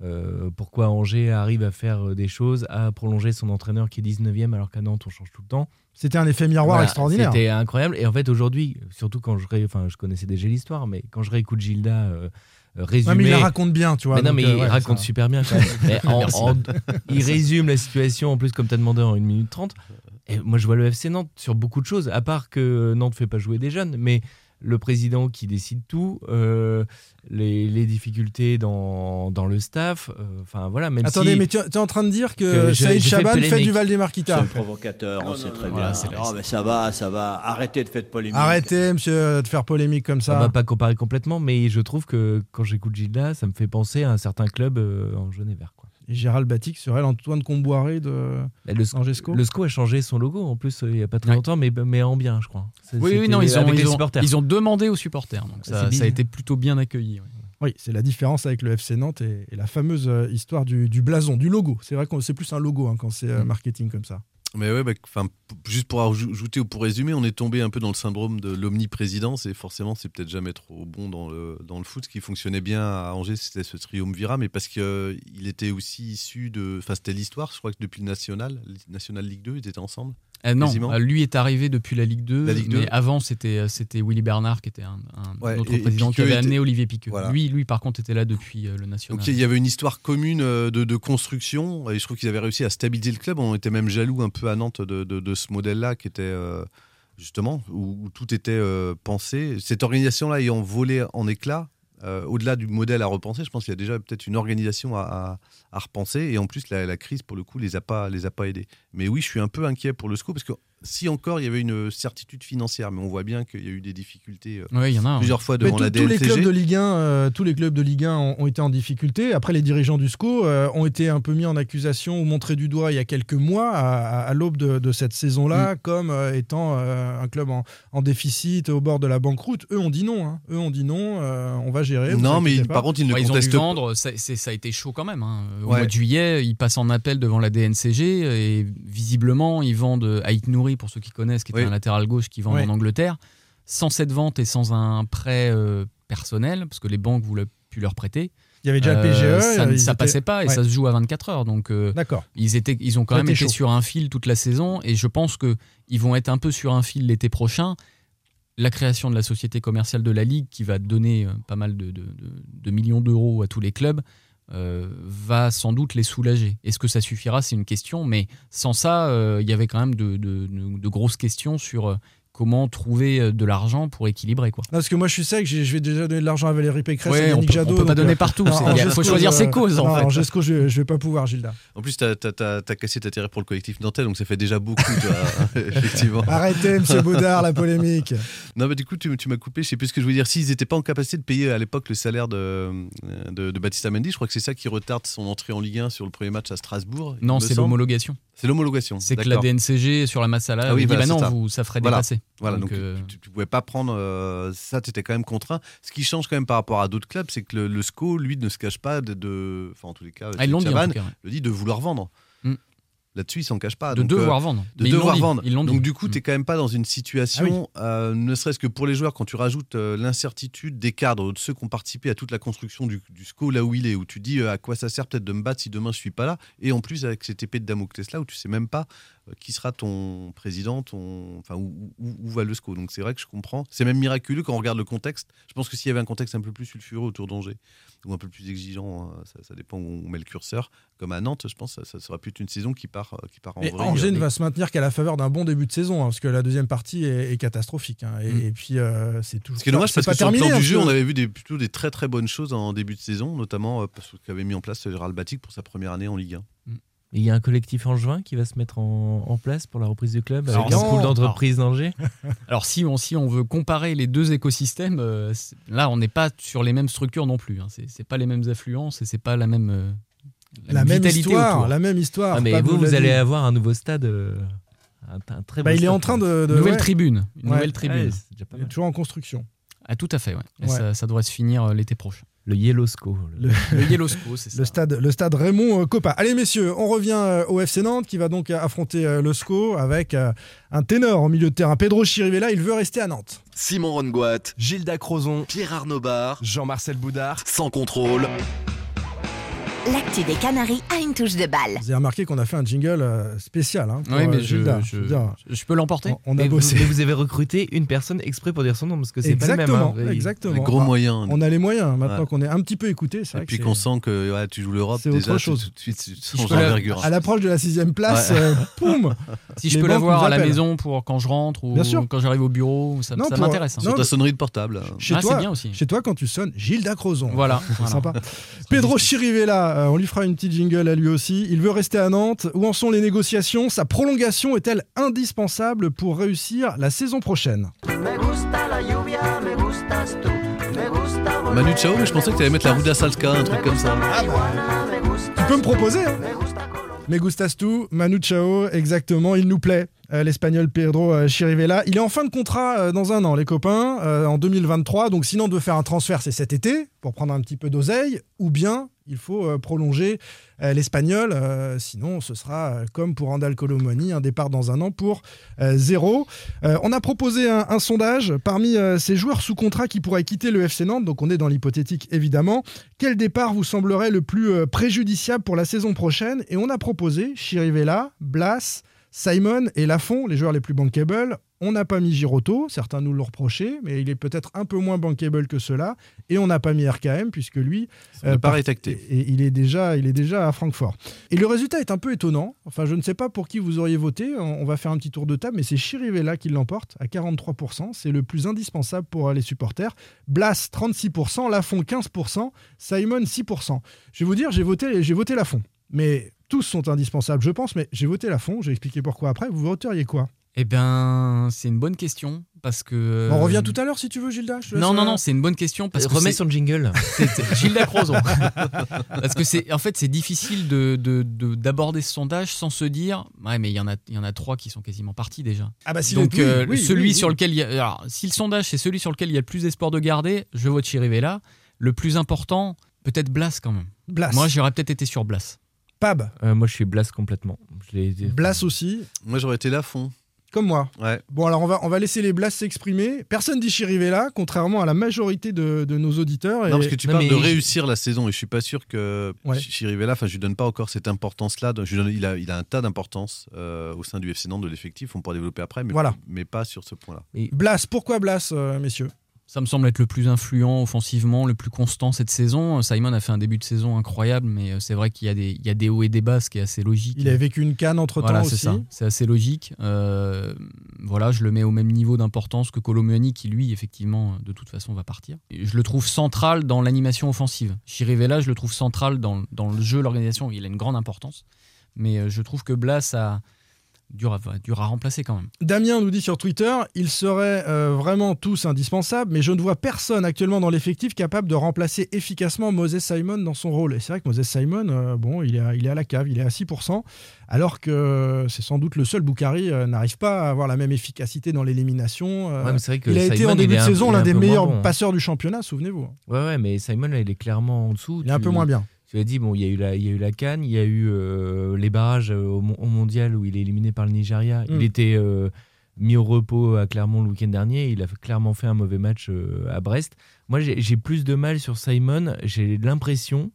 [SPEAKER 8] euh, pourquoi Angers arrive à faire euh, des choses, à prolonger son entraîneur qui est 19e alors qu'à Nantes on change tout le temps.
[SPEAKER 6] C'était un effet miroir
[SPEAKER 8] Voilà,
[SPEAKER 6] extraordinaire.
[SPEAKER 8] C'était incroyable. Et en fait, aujourd'hui, surtout quand je, ré- enfin, je connaissais déjà l'histoire, mais quand je réécoute Gilda euh, résumer.
[SPEAKER 6] Ouais, mais il la raconte bien, tu vois.
[SPEAKER 8] Mais non, mais
[SPEAKER 6] euh,
[SPEAKER 8] il
[SPEAKER 6] ouais,
[SPEAKER 8] raconte
[SPEAKER 6] ça-
[SPEAKER 8] super bien quand même. Mais en-
[SPEAKER 9] Merci.
[SPEAKER 8] en- il résume la situation, en plus, comme tu as demandé, en 1 minute 30. Et moi, je vois le FC Nantes sur beaucoup de choses, à part que Nantes ne fait pas jouer des jeunes, mais le président qui décide tout, euh, les, les difficultés dans, dans le staff, euh, enfin voilà, même
[SPEAKER 6] Attendez,
[SPEAKER 8] si...
[SPEAKER 6] mais tu es en train de dire que,
[SPEAKER 8] que
[SPEAKER 6] Saïd
[SPEAKER 8] fait
[SPEAKER 6] Chaban fait du
[SPEAKER 1] C'est
[SPEAKER 6] Valdemarquita.
[SPEAKER 1] un provocateur, on sait très
[SPEAKER 9] Voilà,
[SPEAKER 1] bien.
[SPEAKER 9] c'est
[SPEAKER 1] Non, mais ça va, ça va. Arrêtez de faire polémique.
[SPEAKER 6] Arrêtez, monsieur, de faire polémique comme
[SPEAKER 8] On
[SPEAKER 6] ça.
[SPEAKER 8] va pas comparer complètement, mais je trouve que quand j'écoute Gilda, ça me fait penser à un certain club euh, en jaune et vert. Quoi.
[SPEAKER 6] Et Gérald Batic serait l'Antoine Comboiré de
[SPEAKER 8] Et Le,
[SPEAKER 6] Angesco.
[SPEAKER 8] le SCO a changé son logo en plus euh, il y a pas très
[SPEAKER 9] Ouais.
[SPEAKER 8] longtemps, mais, mais en bien, je crois.
[SPEAKER 9] Oui, oui, non, ils ont, ils, ont,
[SPEAKER 8] supporters.
[SPEAKER 9] ils ont demandé aux supporters. Donc
[SPEAKER 8] C'est
[SPEAKER 9] ça, ça a été plutôt bien accueilli. ouais.
[SPEAKER 6] Oui, c'est la différence avec le FC Nantes et, et la fameuse euh, histoire du, du blason, du logo. C'est vrai que c'est plus un logo hein, quand c'est euh,
[SPEAKER 9] Mm.
[SPEAKER 6] marketing comme ça.
[SPEAKER 11] Mais ouais, bah, enfin, p- juste pour ajouter ou pour résumer, on est tombé un peu dans le syndrome de l'omniprésidence et forcément, c'est peut-être jamais trop bon dans le, dans le foot. Ce qui fonctionnait bien à Angers, c'était ce triumvirat, mais parce qu'il était aussi issu de. Enfin, c'était l'histoire, je crois que depuis le National, National Ligue 2, ils étaient ensemble.
[SPEAKER 9] Euh, non,
[SPEAKER 11] Quasiment.
[SPEAKER 9] euh, lui est arrivé depuis la Ligue 2,
[SPEAKER 11] La Ligue 2.
[SPEAKER 9] mais avant c'était euh, c'était Willy Bernard qui était un, un
[SPEAKER 11] Ouais,
[SPEAKER 9] autre
[SPEAKER 11] et- et
[SPEAKER 9] président qui avait
[SPEAKER 11] était-
[SPEAKER 9] amené Olivier Piqueux.
[SPEAKER 11] Voilà.
[SPEAKER 9] Lui, lui par contre était là depuis le National.
[SPEAKER 11] Donc il y avait une histoire commune de, de construction et je trouve qu'ils avaient réussi à stabiliser le club. On était même jaloux un peu à Nantes de, de- de ce modèle-là qui était euh, justement où, où tout était euh, pensé. Cette organisation-là ayant volé en éclats, euh, au-delà du modèle à repenser, je pense qu'il y a déjà peut-être une organisation à, repenser et en plus la, la crise pour le coup les a pas les a pas aidés. Mais oui, je suis un peu inquiet pour le SCO parce que si encore il y avait une certitude financière, mais on voit bien qu'il y a eu des difficultés euh,
[SPEAKER 9] Ouais, y en a. hein.
[SPEAKER 11] plusieurs fois devant la
[SPEAKER 6] tous les
[SPEAKER 11] DNCG.
[SPEAKER 6] clubs de Ligue 1, euh, tous les clubs de Ligue 1 ont, ont été en difficulté. Après, les dirigeants du SCO euh, ont été un peu mis en accusation ou montrés du doigt il y a quelques mois, à, à- à l'aube de, de cette
[SPEAKER 11] Mm.
[SPEAKER 6] saison-là, comme euh, étant euh, un club en, en déficit au bord de la banqueroute. Eux ont dit non. hein. Eux ont dit non. euh, on va gérer.
[SPEAKER 11] Non, mais il- par contre, ils ne
[SPEAKER 9] Ouais, ils ont dû
[SPEAKER 11] contestent
[SPEAKER 9] vendre, ça, a été chaud quand même. hein. Au
[SPEAKER 11] Ouais.
[SPEAKER 9] mois de juillet, ils passent en appel devant la DNCG et visiblement, ils vendent Haït Nouri, pour ceux qui connaissent, qui était
[SPEAKER 11] Oui.
[SPEAKER 9] un latéral gauche qui vend
[SPEAKER 6] Oui.
[SPEAKER 9] en Angleterre, sans cette vente et sans un prêt euh, personnel, parce que les banques voulaient plus leur prêter.
[SPEAKER 6] Il y avait déjà
[SPEAKER 9] Euh,
[SPEAKER 6] le PGE.
[SPEAKER 9] ça,
[SPEAKER 6] étaient-
[SPEAKER 9] passait pas et
[SPEAKER 6] Ouais.
[SPEAKER 9] ça se joue à 24 heures. Donc, euh, ils, étaient, ils ont quand
[SPEAKER 6] Ça
[SPEAKER 9] même
[SPEAKER 6] été chaud.
[SPEAKER 9] sur un fil toute la saison et je pense qu'ils vont être un peu sur un fil l'été prochain. La création de la société commerciale de la Ligue, qui va donner euh, pas mal de, de- de- de millions d'euros à tous les clubs, euh, va sans doute les soulager. Est-ce que ça suffira? C'est une question, mais sans ça, euh, il y avait quand même de, grosses questions sur euh, comment trouver euh, de l'argent pour équilibrer. Quoi.
[SPEAKER 6] Parce que moi, je suis sec. j'ai- Je vais déjà donner de l'argent à Valérie Pécresse.
[SPEAKER 9] Ouais,
[SPEAKER 6] et
[SPEAKER 9] on
[SPEAKER 6] Yannick
[SPEAKER 9] peut-
[SPEAKER 6] Jadot,
[SPEAKER 9] on peut pas donner
[SPEAKER 6] euh,
[SPEAKER 9] partout, il faut choisir ses causes, en
[SPEAKER 6] non,
[SPEAKER 9] fait.
[SPEAKER 6] En Gesco, je, je vais pas pouvoir, Gilda.
[SPEAKER 11] En plus, tu as, cassé ta terre pour le collectif nantais, donc ça fait déjà beaucoup, toi, effectivement.
[SPEAKER 6] Arrêtez, monsieur Baudard, la polémique.
[SPEAKER 11] Non, mais du coup, tu, tu m'as coupé, je sais plus ce que je voulais dire. S'ils n'étaient pas en capacité de payer à l'époque le salaire de, de, de Baptista Mendy, je crois que c'est ça qui retarde son entrée en Ligue 1 sur le premier match à Strasbourg.
[SPEAKER 9] Non, c'est l'homologation.
[SPEAKER 11] C'est l'homologation.
[SPEAKER 9] C'est que la. DNCG sur la Massala
[SPEAKER 11] Ah
[SPEAKER 9] avait
[SPEAKER 11] oui,
[SPEAKER 9] dit bah non,
[SPEAKER 11] ça.
[SPEAKER 9] vous, ça ferait
[SPEAKER 11] Voilà.
[SPEAKER 9] dépasser.
[SPEAKER 11] Voilà, donc,
[SPEAKER 9] euh,
[SPEAKER 11] tu, tu pouvais pas prendre euh, ça, tu étais quand même contraint. Ce qui change quand même par rapport à d'autres clubs, c'est que le, le SCO, lui, ne se cache pas de, de- enfin en tous les cas,
[SPEAKER 9] ah, dit en cas. ouais.
[SPEAKER 11] le dit de vouloir vendre.
[SPEAKER 9] Mm.
[SPEAKER 11] Là-dessus, il s'en cache pas.
[SPEAKER 9] De
[SPEAKER 11] Donc, euh,
[SPEAKER 9] devoir vendre.
[SPEAKER 11] de
[SPEAKER 9] Mais ils
[SPEAKER 11] devoir
[SPEAKER 9] dit,
[SPEAKER 11] vendre.
[SPEAKER 9] Ils
[SPEAKER 11] Donc
[SPEAKER 9] dit.
[SPEAKER 11] du coup,
[SPEAKER 9] Mm.
[SPEAKER 11] tu n'es quand même pas dans une situation, euh, ne serait-ce que pour les joueurs, quand tu rajoutes euh, l'incertitude des cadres, de ceux qui ont participé à toute la construction du, du SCO là où il est, où tu dis à quoi ça sert peut-être de me battre si demain je suis pas là, et en plus avec cette épée de Damoclès là où tu sais même pas qui sera ton président, ton, enfin où, où- où va le SCO? Donc c'est vrai que je comprends. C'est même miraculeux quand on regarde le contexte. Je pense que s'il y avait un contexte un peu plus sulfureux autour d'Angers ou un peu plus exigeant, euh, ça, ça dépend où on met le curseur. Comme à Nantes, je pense que ça, ça sera plus une saison qui part, euh, qui part en
[SPEAKER 6] Et
[SPEAKER 11] vrille.
[SPEAKER 6] Angers ne
[SPEAKER 11] Euh,
[SPEAKER 6] va se maintenir qu'à la faveur d'un bon début de saison, hein, parce que la deuxième partie est, est catastrophique. hein. et,
[SPEAKER 11] Mm.
[SPEAKER 6] et puis, euh, c'est toujours.
[SPEAKER 11] Ce qui est dommage
[SPEAKER 6] c'est
[SPEAKER 11] parce que sur le
[SPEAKER 6] terminé,
[SPEAKER 11] plan
[SPEAKER 6] hein,
[SPEAKER 11] du jeu, on avait vu des, plutôt des très très bonnes choses en début de saison, notamment euh, parce qu'avait mis en place Gérald Batic pour sa première année en Ligue 1.
[SPEAKER 8] Et Il y a un collectif angevin qui va se mettre en, en place pour la reprise du club
[SPEAKER 9] Alors
[SPEAKER 8] avec un
[SPEAKER 9] non.
[SPEAKER 8] pool d'entreprise d'Angers.
[SPEAKER 9] Alors si on, si on veut comparer les deux écosystèmes, euh, là on n'est pas sur les mêmes structures non plus. Hein. C'est pas les mêmes affluences et c'est pas la même, euh,
[SPEAKER 6] La même
[SPEAKER 9] vitalité
[SPEAKER 6] histoire,
[SPEAKER 9] autour.
[SPEAKER 6] la même histoire.
[SPEAKER 8] Ah, mais vous, vous allez avoir un nouveau stade, euh, un, un très
[SPEAKER 6] Bah,
[SPEAKER 8] beau
[SPEAKER 6] il est en train de. de-
[SPEAKER 9] Nouvelle
[SPEAKER 6] ouais,
[SPEAKER 9] tribune, une
[SPEAKER 6] Ouais.
[SPEAKER 9] nouvelle tribune.
[SPEAKER 8] Ouais, c'est déjà pas
[SPEAKER 6] il est toujours en construction.
[SPEAKER 9] Ah tout à fait, Ouais. Ça, ça devrait se finir euh, l'été prochain.
[SPEAKER 8] Le Yellow Sco. le-
[SPEAKER 9] Yellowsco, c'est ça.
[SPEAKER 6] Le stade, le stade Raymond euh, Coppa. Allez messieurs, on revient euh, au FC Nantes qui va donc euh, affronter le SCO avec un ténor au milieu de terrain. Pedro Chirivella, il veut rester à Nantes.
[SPEAKER 4] Simon
[SPEAKER 5] Gilda Crozon,
[SPEAKER 4] Pierre Arnaud Bar,
[SPEAKER 5] Jean-Marcel Boudard,
[SPEAKER 4] sans contrôle.
[SPEAKER 12] L'actu des Canaries a une touche de balle.
[SPEAKER 6] Vous avez remarqué qu'on a fait un jingle euh, spécial. Hein, pour,
[SPEAKER 9] Oui, mais
[SPEAKER 6] euh,
[SPEAKER 9] je,
[SPEAKER 6] Gilda.
[SPEAKER 9] je- peux l'emporter.
[SPEAKER 6] on, on a
[SPEAKER 8] Mais vous,
[SPEAKER 6] bossé.
[SPEAKER 8] mais vous avez recruté une personne exprès pour dire son nom parce que c'est pas le même.
[SPEAKER 6] Exactement,
[SPEAKER 8] hein.
[SPEAKER 6] exactement.
[SPEAKER 11] Les gros
[SPEAKER 6] Ah,
[SPEAKER 11] moyens.
[SPEAKER 6] On a les moyens maintenant
[SPEAKER 11] Ouais.
[SPEAKER 6] qu'on est un petit peu écouté.
[SPEAKER 11] Et
[SPEAKER 6] vrai
[SPEAKER 11] puis qu'on sent que ouais, tu joues l'Europe,
[SPEAKER 6] c'est autre chose. à l'approche de la sixième place,
[SPEAKER 11] Ouais.
[SPEAKER 6] euh, poum
[SPEAKER 9] Si je peux l'avoir à la maison pour quand je rentre ou quand j'arrive au bureau, ça, m'intéresse. hein.
[SPEAKER 6] non,
[SPEAKER 11] Sur ta sonnerie de portable.
[SPEAKER 6] Chez
[SPEAKER 9] Ah,
[SPEAKER 6] toi,
[SPEAKER 9] c'est bien aussi.
[SPEAKER 6] Chez toi, quand tu sonnes, Gilles Dacrozon.
[SPEAKER 9] Voilà.
[SPEAKER 6] sympa. Pedro Chirivella, euh, on lui fera une petite jingle à lui aussi. Il veut rester à Nantes. Où en sont les négociations? Sa prolongation est-elle indispensable pour réussir la saison prochaine?
[SPEAKER 11] Manu Chao, mais je pensais que tu allais mettre la Ruda Salska, un truc comme ça.
[SPEAKER 6] Tu peux me proposer hein Me gustas tu, Manu Chao, exactement, il nous plaît. Euh, L'espagnol Pedro euh, Chirivella. Il est en fin de contrat euh, dans un an, les copains, en 2023. Donc, sinon, de faire un transfert, c'est cet été, pour prendre un petit peu d'oseille. Ou bien, il faut prolonger l'espagnol. sinon, ce sera, comme pour Randall Colomani, un départ dans un an pour zéro. On a proposé un, un sondage parmi ces joueurs sous contrat qui pourraient quitter le FC Nantes. Donc, on est dans l'hypothétique, évidemment. Quel départ vous semblerait le plus préjudiciable pour la saison prochaine? Et on a proposé Chirivella, Blas, Simon et Lafont, les joueurs les plus bankable. On n'a pas mis Giroto, certains nous l'ont reproché, mais il est peut-être un peu moins bankable que cela. Et on n'a pas mis RKM, puisque lui, part-
[SPEAKER 11] tacté.
[SPEAKER 6] et il est, déjà, il est déjà à Francfort. Et le résultat est un peu étonnant. Enfin, je ne sais pas pour qui vous auriez voté. On va faire un petit tour de table, mais c'est Chirivella qui l'emporte à 43%. C'est le plus indispensable pour euh, les supporters. Blas, 36%. Lafont, 15%. Simon, 6%. Je vais vous dire, j'ai voté, j'ai voté Lafont. Mais tous sont indispensables, je pense. Mais j'ai voté Lafont. Je vais expliquer pourquoi après. Vous voteriez quoi?
[SPEAKER 9] Eh ben, c'est une bonne question parce que.
[SPEAKER 6] On revient tout à l'heure si tu veux, Gilda. je laisse,
[SPEAKER 9] Non, non,
[SPEAKER 6] euh,
[SPEAKER 9] non, c'est une bonne question parce que
[SPEAKER 8] Remets son jingle.
[SPEAKER 9] Gilles Lacrozon. parce que c'est, en fait, c'est difficile de, de- de- d'aborder ce sondage sans se dire, ouais, mais il y en a, il y en a trois qui sont quasiment partis déjà.
[SPEAKER 6] Ah bah si
[SPEAKER 9] Donc, euh,
[SPEAKER 6] oui,
[SPEAKER 9] celui
[SPEAKER 6] oui,
[SPEAKER 9] sur lequel il y a, alors, si le sondage c'est celui sur lequel il y a le plus d'espoir de garder, je vote Chirivella. Le plus important, peut-être Blas quand même.
[SPEAKER 6] Blas.
[SPEAKER 9] Moi, j'aurais peut-être été sur Blas.
[SPEAKER 6] Pab.
[SPEAKER 8] Euh, moi, je suis Blas complètement. Je l'ai-
[SPEAKER 6] Blas aussi.
[SPEAKER 11] Moi, j'aurais été Lafont.
[SPEAKER 6] Comme moi.
[SPEAKER 11] Ouais.
[SPEAKER 6] Bon, alors on va, on va laisser les Blas s'exprimer. Personne dit Chirivella, contrairement à la majorité de, de nos auditeurs.
[SPEAKER 11] Non,
[SPEAKER 6] Et-
[SPEAKER 11] parce que tu
[SPEAKER 8] Non,
[SPEAKER 11] parles de
[SPEAKER 8] je-
[SPEAKER 11] réussir la saison et je suis pas sûr que
[SPEAKER 6] Ouais.
[SPEAKER 11] Chirivella, enfin, je lui donne pas encore cette importance-là. Donc, je lui donne- il, a, il a un tas d'importance euh, au sein du FC Nantes de l'effectif. On pourra développer après, mais,
[SPEAKER 6] Voilà.
[SPEAKER 11] mais pas sur ce point-là.
[SPEAKER 6] Blas, pourquoi Blas, euh, messieurs?
[SPEAKER 9] Ça me semble être le plus influent offensivement, le plus constant cette saison. Simon a fait un début de saison incroyable, mais euh, c'est vrai qu'il y a des, il y a des hauts et des bas, ce qui est assez logique.
[SPEAKER 6] Il a vécu une canne entre-temps
[SPEAKER 9] Voilà,
[SPEAKER 6] aussi.
[SPEAKER 9] c'est ça. C'est assez logique. Euh, voilà, je le mets au même niveau d'importance que Colomuani, qui lui, effectivement, de toute façon, va partir. Et je le trouve central dans l'animation offensive. Chirivella, je le trouve central dans, dans le jeu, l'organisation. Il a une grande importance. Mais euh, je trouve que Blas a dur à, dur à remplacer quand même.
[SPEAKER 6] Damien nous dit sur Twitter, ils seraient euh, vraiment tous indispensables, mais je ne vois personne actuellement dans l'effectif capable de remplacer efficacement Moses Simon dans son rôle. Et c'est vrai que Moses Simon, euh, bon, il est, à, il est à la cave, il est à 6%, alors que c'est sans doute le seul Boukari euh, n'arrive pas à avoir la même efficacité dans l'élimination.
[SPEAKER 8] Ouais,
[SPEAKER 6] il a été en début de saison l'un
[SPEAKER 8] un
[SPEAKER 6] des meilleurs
[SPEAKER 8] bon.
[SPEAKER 6] passeurs du championnat, souvenez-vous.
[SPEAKER 8] Ouais, ouais, mais Simon, il est clairement en dessous.
[SPEAKER 6] Il est un peu moins bien.
[SPEAKER 8] Tu as dit, bon, il y a eu la, il y a eu la Cannes, il y a eu euh, les barrages euh, au, mon- au mondial où il est éliminé par le Nigeria.
[SPEAKER 6] Mm.
[SPEAKER 8] Il était euh, mis au repos à Clermont le week-end dernier. Il a clairement fait un mauvais match euh, à Brest. Moi, j'ai plus de mal sur Simon. J'ai l'impression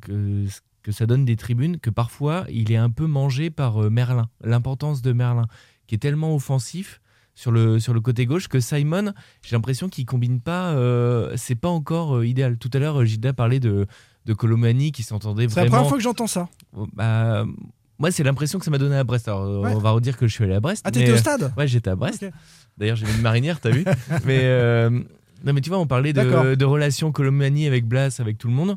[SPEAKER 8] que, que ça donne des tribunes, que parfois il est un peu mangé par Merlin. L'importance de Merlin, qui est tellement offensif sur le, sur le côté gauche que Simon, j'ai l'impression qu'il combine pas. euh, c'est pas encore euh, idéal. Tout à l'heure, Gilda parlait de, de Colomani qui s'entendait
[SPEAKER 6] C'est la
[SPEAKER 8] vraiment.
[SPEAKER 6] première fois que j'entends ça.
[SPEAKER 8] Bah, moi, c'est l'impression que ça m'a donné à Brest. Alors, euh,
[SPEAKER 6] Ouais.
[SPEAKER 8] on va redire que je suis allé à Brest.
[SPEAKER 6] Ah, t'étais au stade
[SPEAKER 8] Ouais, j'étais à Brest. D'ailleurs, j'ai mis une marinière, t'as vu Mais euh, non, mais tu vois, on parlait de, de relations Colomani avec Blas, avec tout le monde.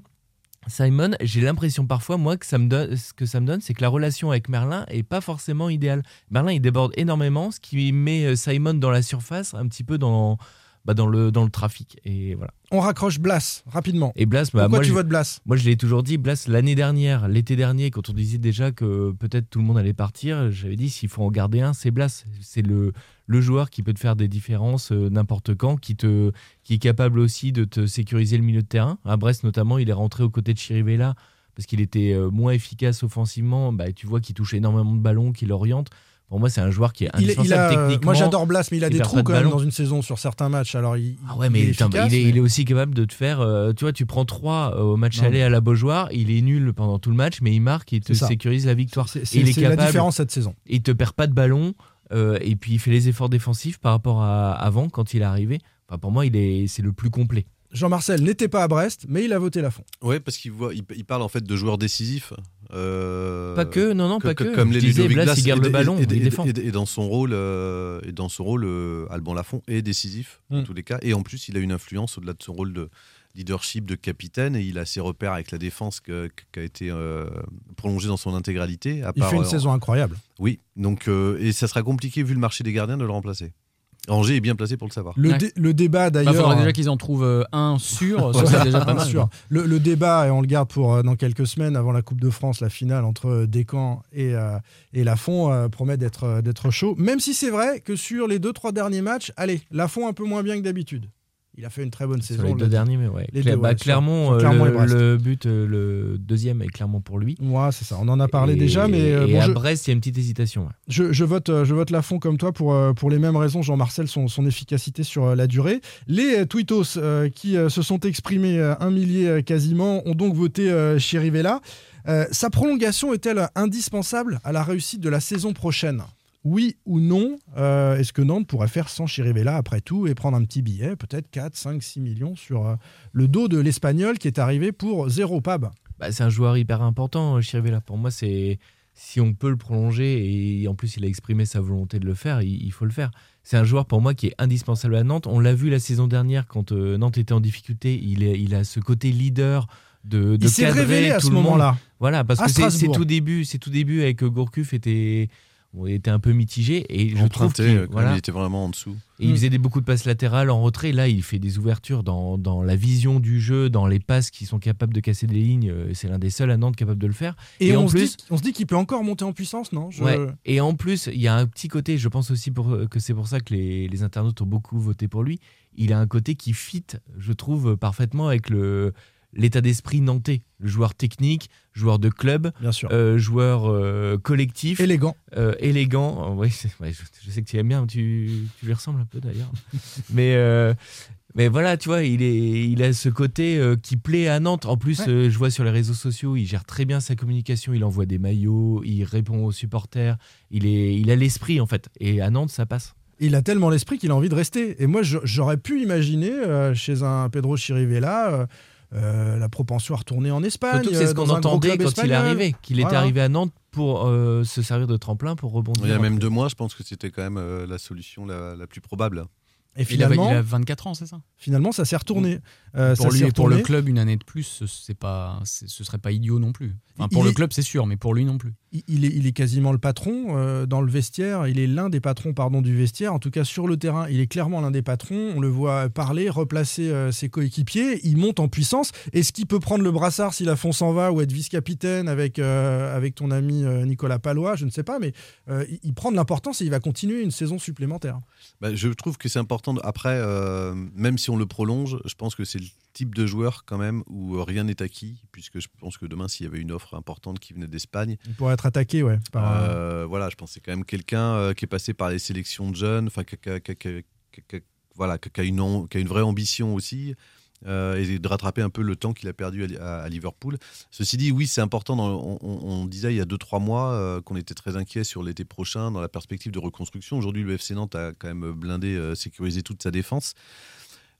[SPEAKER 8] Simon, j'ai l'impression parfois, moi, que ça me donne, ce que ça me donne, c'est que la relation avec Merlin est pas forcément idéale. Merlin, il déborde énormément, ce qui met euh, Simon dans la surface, un petit peu dans, bah, dans, le, dans le trafic. Et voilà.
[SPEAKER 6] On raccroche Blas rapidement.
[SPEAKER 8] Et Blas, bah,
[SPEAKER 6] Pourquoi
[SPEAKER 8] moi,
[SPEAKER 6] tu votes Blas
[SPEAKER 8] moi, je l'ai toujours dit, Blas, l'année dernière, l'été dernier, quand on disait déjà que peut-être tout le monde allait partir, j'avais dit s'il faut en garder un, c'est Blas. C'est le, le joueur qui peut te faire des différences euh, n'importe quand, qui, te, qui est capable aussi de te sécuriser le milieu de terrain. À Brest, notamment, il est rentré aux côtés de Chirivella parce qu'il était euh, moins efficace offensivement. Bah, tu vois qu'il touche énormément de ballons, qu'il oriente. Pour moi, c'est un joueur qui est
[SPEAKER 6] Il est- il
[SPEAKER 8] indispensable
[SPEAKER 6] a-
[SPEAKER 8] techniquement.
[SPEAKER 6] moi j'adore Blas, mais il a
[SPEAKER 8] il
[SPEAKER 6] des trous
[SPEAKER 8] de
[SPEAKER 6] quand même dans une saison sur certains matchs. Alors il,
[SPEAKER 8] Ah ouais, mais,
[SPEAKER 6] il est
[SPEAKER 8] attends,
[SPEAKER 6] efficace,
[SPEAKER 8] il, est,
[SPEAKER 6] mais-
[SPEAKER 8] il est aussi capable de te faire. euh, tu vois, tu prends 3 au match
[SPEAKER 6] Non,
[SPEAKER 8] aller
[SPEAKER 6] mais-
[SPEAKER 8] à la Beaujoire, il est nul pendant tout le match, mais il marque, il te sécurise la victoire.
[SPEAKER 6] C'est-
[SPEAKER 8] il
[SPEAKER 6] la différence cette saison.
[SPEAKER 8] Il te perd pas de ballon, euh, et puis il fait les efforts défensifs par rapport à avant quand il est arrivé. Enfin, pour moi, il est, c'est le plus complet.
[SPEAKER 6] Jean-Marcel n'était pas à Brest, mais il a voté Lafont.
[SPEAKER 11] Ouais, parce qu'il voit, il, il parle en fait de joueurs décisifs. euh,
[SPEAKER 8] Pas que, non, non,
[SPEAKER 11] co-
[SPEAKER 8] pas que.
[SPEAKER 11] Comme
[SPEAKER 8] Je
[SPEAKER 11] les
[SPEAKER 8] disais, Blas,
[SPEAKER 11] Blas
[SPEAKER 8] il garde
[SPEAKER 11] et-
[SPEAKER 8] le ballon,
[SPEAKER 11] et,
[SPEAKER 8] il
[SPEAKER 11] et-
[SPEAKER 8] défend.
[SPEAKER 11] et- et dans son rôle, euh, et dans son rôle, euh, Alban Lafont est décisif
[SPEAKER 6] Mm.
[SPEAKER 11] en tous les cas. Et en plus, il a une influence au-delà de son rôle de leadership, de capitaine, et il a ses repères avec la défense que- que- qui a été euh, prolongée dans son intégralité. à
[SPEAKER 6] Il
[SPEAKER 11] part,
[SPEAKER 6] fait une
[SPEAKER 11] euh,
[SPEAKER 6] saison incroyable.
[SPEAKER 11] Oui, donc euh, et ça sera compliqué vu le marché des gardiens de le remplacer. Angers est bien placé pour le savoir.
[SPEAKER 6] Le,
[SPEAKER 9] Ouais.
[SPEAKER 6] dé- le débat
[SPEAKER 9] Il
[SPEAKER 6] d'ailleurs.
[SPEAKER 9] faudrait déjà qu'ils en trouvent euh, un sûr, ça
[SPEAKER 6] Ouais,
[SPEAKER 9] déjà pas mal.
[SPEAKER 6] sûr. Le, le débat, et on le garde pour euh, dans quelques semaines avant la Coupe de France, la finale entre euh, Descamps et, euh, et Lafont euh, promet d'être d'être chaud. Même si c'est vrai que sur les deux trois derniers matchs, allez, Lafont un peu moins bien que d'habitude. Il a fait une très bonne saison.
[SPEAKER 8] les deux derniers, mais ouais.
[SPEAKER 6] Les deux,
[SPEAKER 8] bah,
[SPEAKER 6] ouais,
[SPEAKER 8] Clermont,
[SPEAKER 6] Clermont
[SPEAKER 8] le, but, euh, le deuxième est clairement pour lui.
[SPEAKER 6] Ouais, c'est ça. On en a parlé
[SPEAKER 8] Et-
[SPEAKER 6] déjà, mais euh,
[SPEAKER 8] et
[SPEAKER 6] bon,
[SPEAKER 8] à
[SPEAKER 6] je,
[SPEAKER 8] Brest, il y a une petite hésitation. ouais.
[SPEAKER 6] je, je vote, euh, je vote Lafont comme toi pour, pour les mêmes raisons, Jean-Marcel, son, son efficacité sur la durée. Les Tweetos euh, qui euh, se sont exprimés, euh, un millier quasiment, ont donc voté Chirivella. Sa prolongation est-elle indispensable à la réussite de la saison prochaine? Oui ou non Euh, Est-ce que Nantes pourrait faire sans Chirivella après tout et prendre un petit billet, peut-être 4, 5, 6 millions sur euh, le dos de l'Espagnol qui est arrivé pour zéro pab?
[SPEAKER 8] Bah, c'est un joueur hyper important, euh, Chirivella. Pour moi, c'est si on peut le prolonger et en plus il a exprimé sa volonté de le faire, il, il faut le faire. C'est un joueur pour moi qui est indispensable à Nantes. On l'a vu la saison dernière quand euh, Nantes était en difficulté. Il, est, il a ce côté leader de, de
[SPEAKER 6] Il s'est
[SPEAKER 8] cadrer
[SPEAKER 6] révélé à
[SPEAKER 8] tout
[SPEAKER 6] ce moment-là.
[SPEAKER 8] Voilà, parce
[SPEAKER 6] À
[SPEAKER 8] que c'est- tout début, c'est tout début avec Gourcuff était bon, il était un peu mitigé et je trouve qu'il
[SPEAKER 11] euh,
[SPEAKER 8] voilà.
[SPEAKER 11] il était vraiment en dessous.
[SPEAKER 8] Et il
[SPEAKER 6] Mm.
[SPEAKER 8] faisait des, beaucoup de passes latérales en retrait. Là, il fait des ouvertures dans, dans la vision du jeu, dans les passes qui sont capables de casser des lignes. Euh, C'est l'un des seuls à Nantes capable de le faire.
[SPEAKER 6] Et,
[SPEAKER 8] en
[SPEAKER 6] on, se
[SPEAKER 8] plus,
[SPEAKER 6] dit, on se dit qu'il peut encore monter en puissance, non? Je-
[SPEAKER 8] Ouais. Et en plus, il y a un petit côté, je pense aussi pour, que c'est pour ça que les, les internautes ont beaucoup voté pour lui. Il a un côté qui fit, je trouve, parfaitement avec le l'état d'esprit nantais. Joueur technique, joueur de club,
[SPEAKER 6] Bien sûr.
[SPEAKER 8] euh, joueur euh, collectif,
[SPEAKER 6] Élégant.
[SPEAKER 8] euh, élégant. Ouais, c'est- ouais, je, je sais que tu aimes bien, tu, tu lui ressembles un peu d'ailleurs. mais, mais voilà, tu vois, il, est, il a ce côté qui plaît à Nantes. En plus,
[SPEAKER 6] Ouais.
[SPEAKER 8] je vois sur les réseaux sociaux, il gère très bien sa communication. Il envoie des maillots, il répond aux supporters. Il, est, il a l'esprit en fait. Et à Nantes, ça passe.
[SPEAKER 6] Il a tellement l'esprit qu'il a envie de rester. Et moi, j'aurais pu imaginer euh, chez un Pedro Chirivella euh, euh, la propension à retourner en Espagne.
[SPEAKER 8] Surtout c'est ce
[SPEAKER 6] euh,
[SPEAKER 8] qu'on entendait quand il est arrivé, qu'il était arrivé à Nantes pour euh, se servir de tremplin pour rebondir.
[SPEAKER 11] Il y a même deux mois, je pense que c'était quand même euh, la solution la, la plus probable.
[SPEAKER 6] Et
[SPEAKER 9] Il, avait-
[SPEAKER 6] finalement,
[SPEAKER 9] il a 24 ans, c'est ça?
[SPEAKER 6] Finalement, ça s'est retourné. Euh,
[SPEAKER 9] Pour
[SPEAKER 6] ça
[SPEAKER 9] lui et pour le club, une année de plus, ce, c'est pas, c'est- ce serait pas idiot non plus. Enfin,
[SPEAKER 6] Il
[SPEAKER 9] pour le
[SPEAKER 6] est-
[SPEAKER 9] club, c'est sûr, mais pour lui non plus.
[SPEAKER 6] Il- Il est, il est quasiment le patron euh, dans le vestiaire. Il est l'un des patrons pardon, du vestiaire. En tout cas, sur le terrain, il est clairement l'un des patrons. On le voit parler, replacer euh, ses coéquipiers. Il monte en puissance. Est-ce qu'il peut prendre le brassard si la fond s'en va ou être vice-capitaine avec, euh, avec ton ami euh, Nicolas Palois Je ne sais pas, mais euh, il, il prend de l'importance et il va continuer une saison supplémentaire.
[SPEAKER 11] Bah, je trouve que c'est important. de- Après, euh, même si on le prolonge, je pense que c'est le type de joueur quand même où euh, rien n'est acquis, puisque je pense que demain, s'il y avait une offre importante qui venait d'Espagne,
[SPEAKER 6] Il pourrait être attaqué, ouais. par, euh,
[SPEAKER 11] voilà, je pense que c'est quand même quelqu'un euh, qui est passé par les sélections de jeunes, enfin, qui, a- qui a- qui a- qui a- qui a- voilà, qui a une, am- qui a une vraie ambition aussi. euh, et de rattraper un peu le temps qu'il a perdu à, à- Liverpool. Ceci dit, oui, c'est important. dans- on, on- on disait il y a 2-3 mois euh, qu'on était très inquiet sur l'été prochain dans la perspective de reconstruction. Aujourd'hui, le FC Nantes a quand même blindé, euh, sécurisé toute sa défense.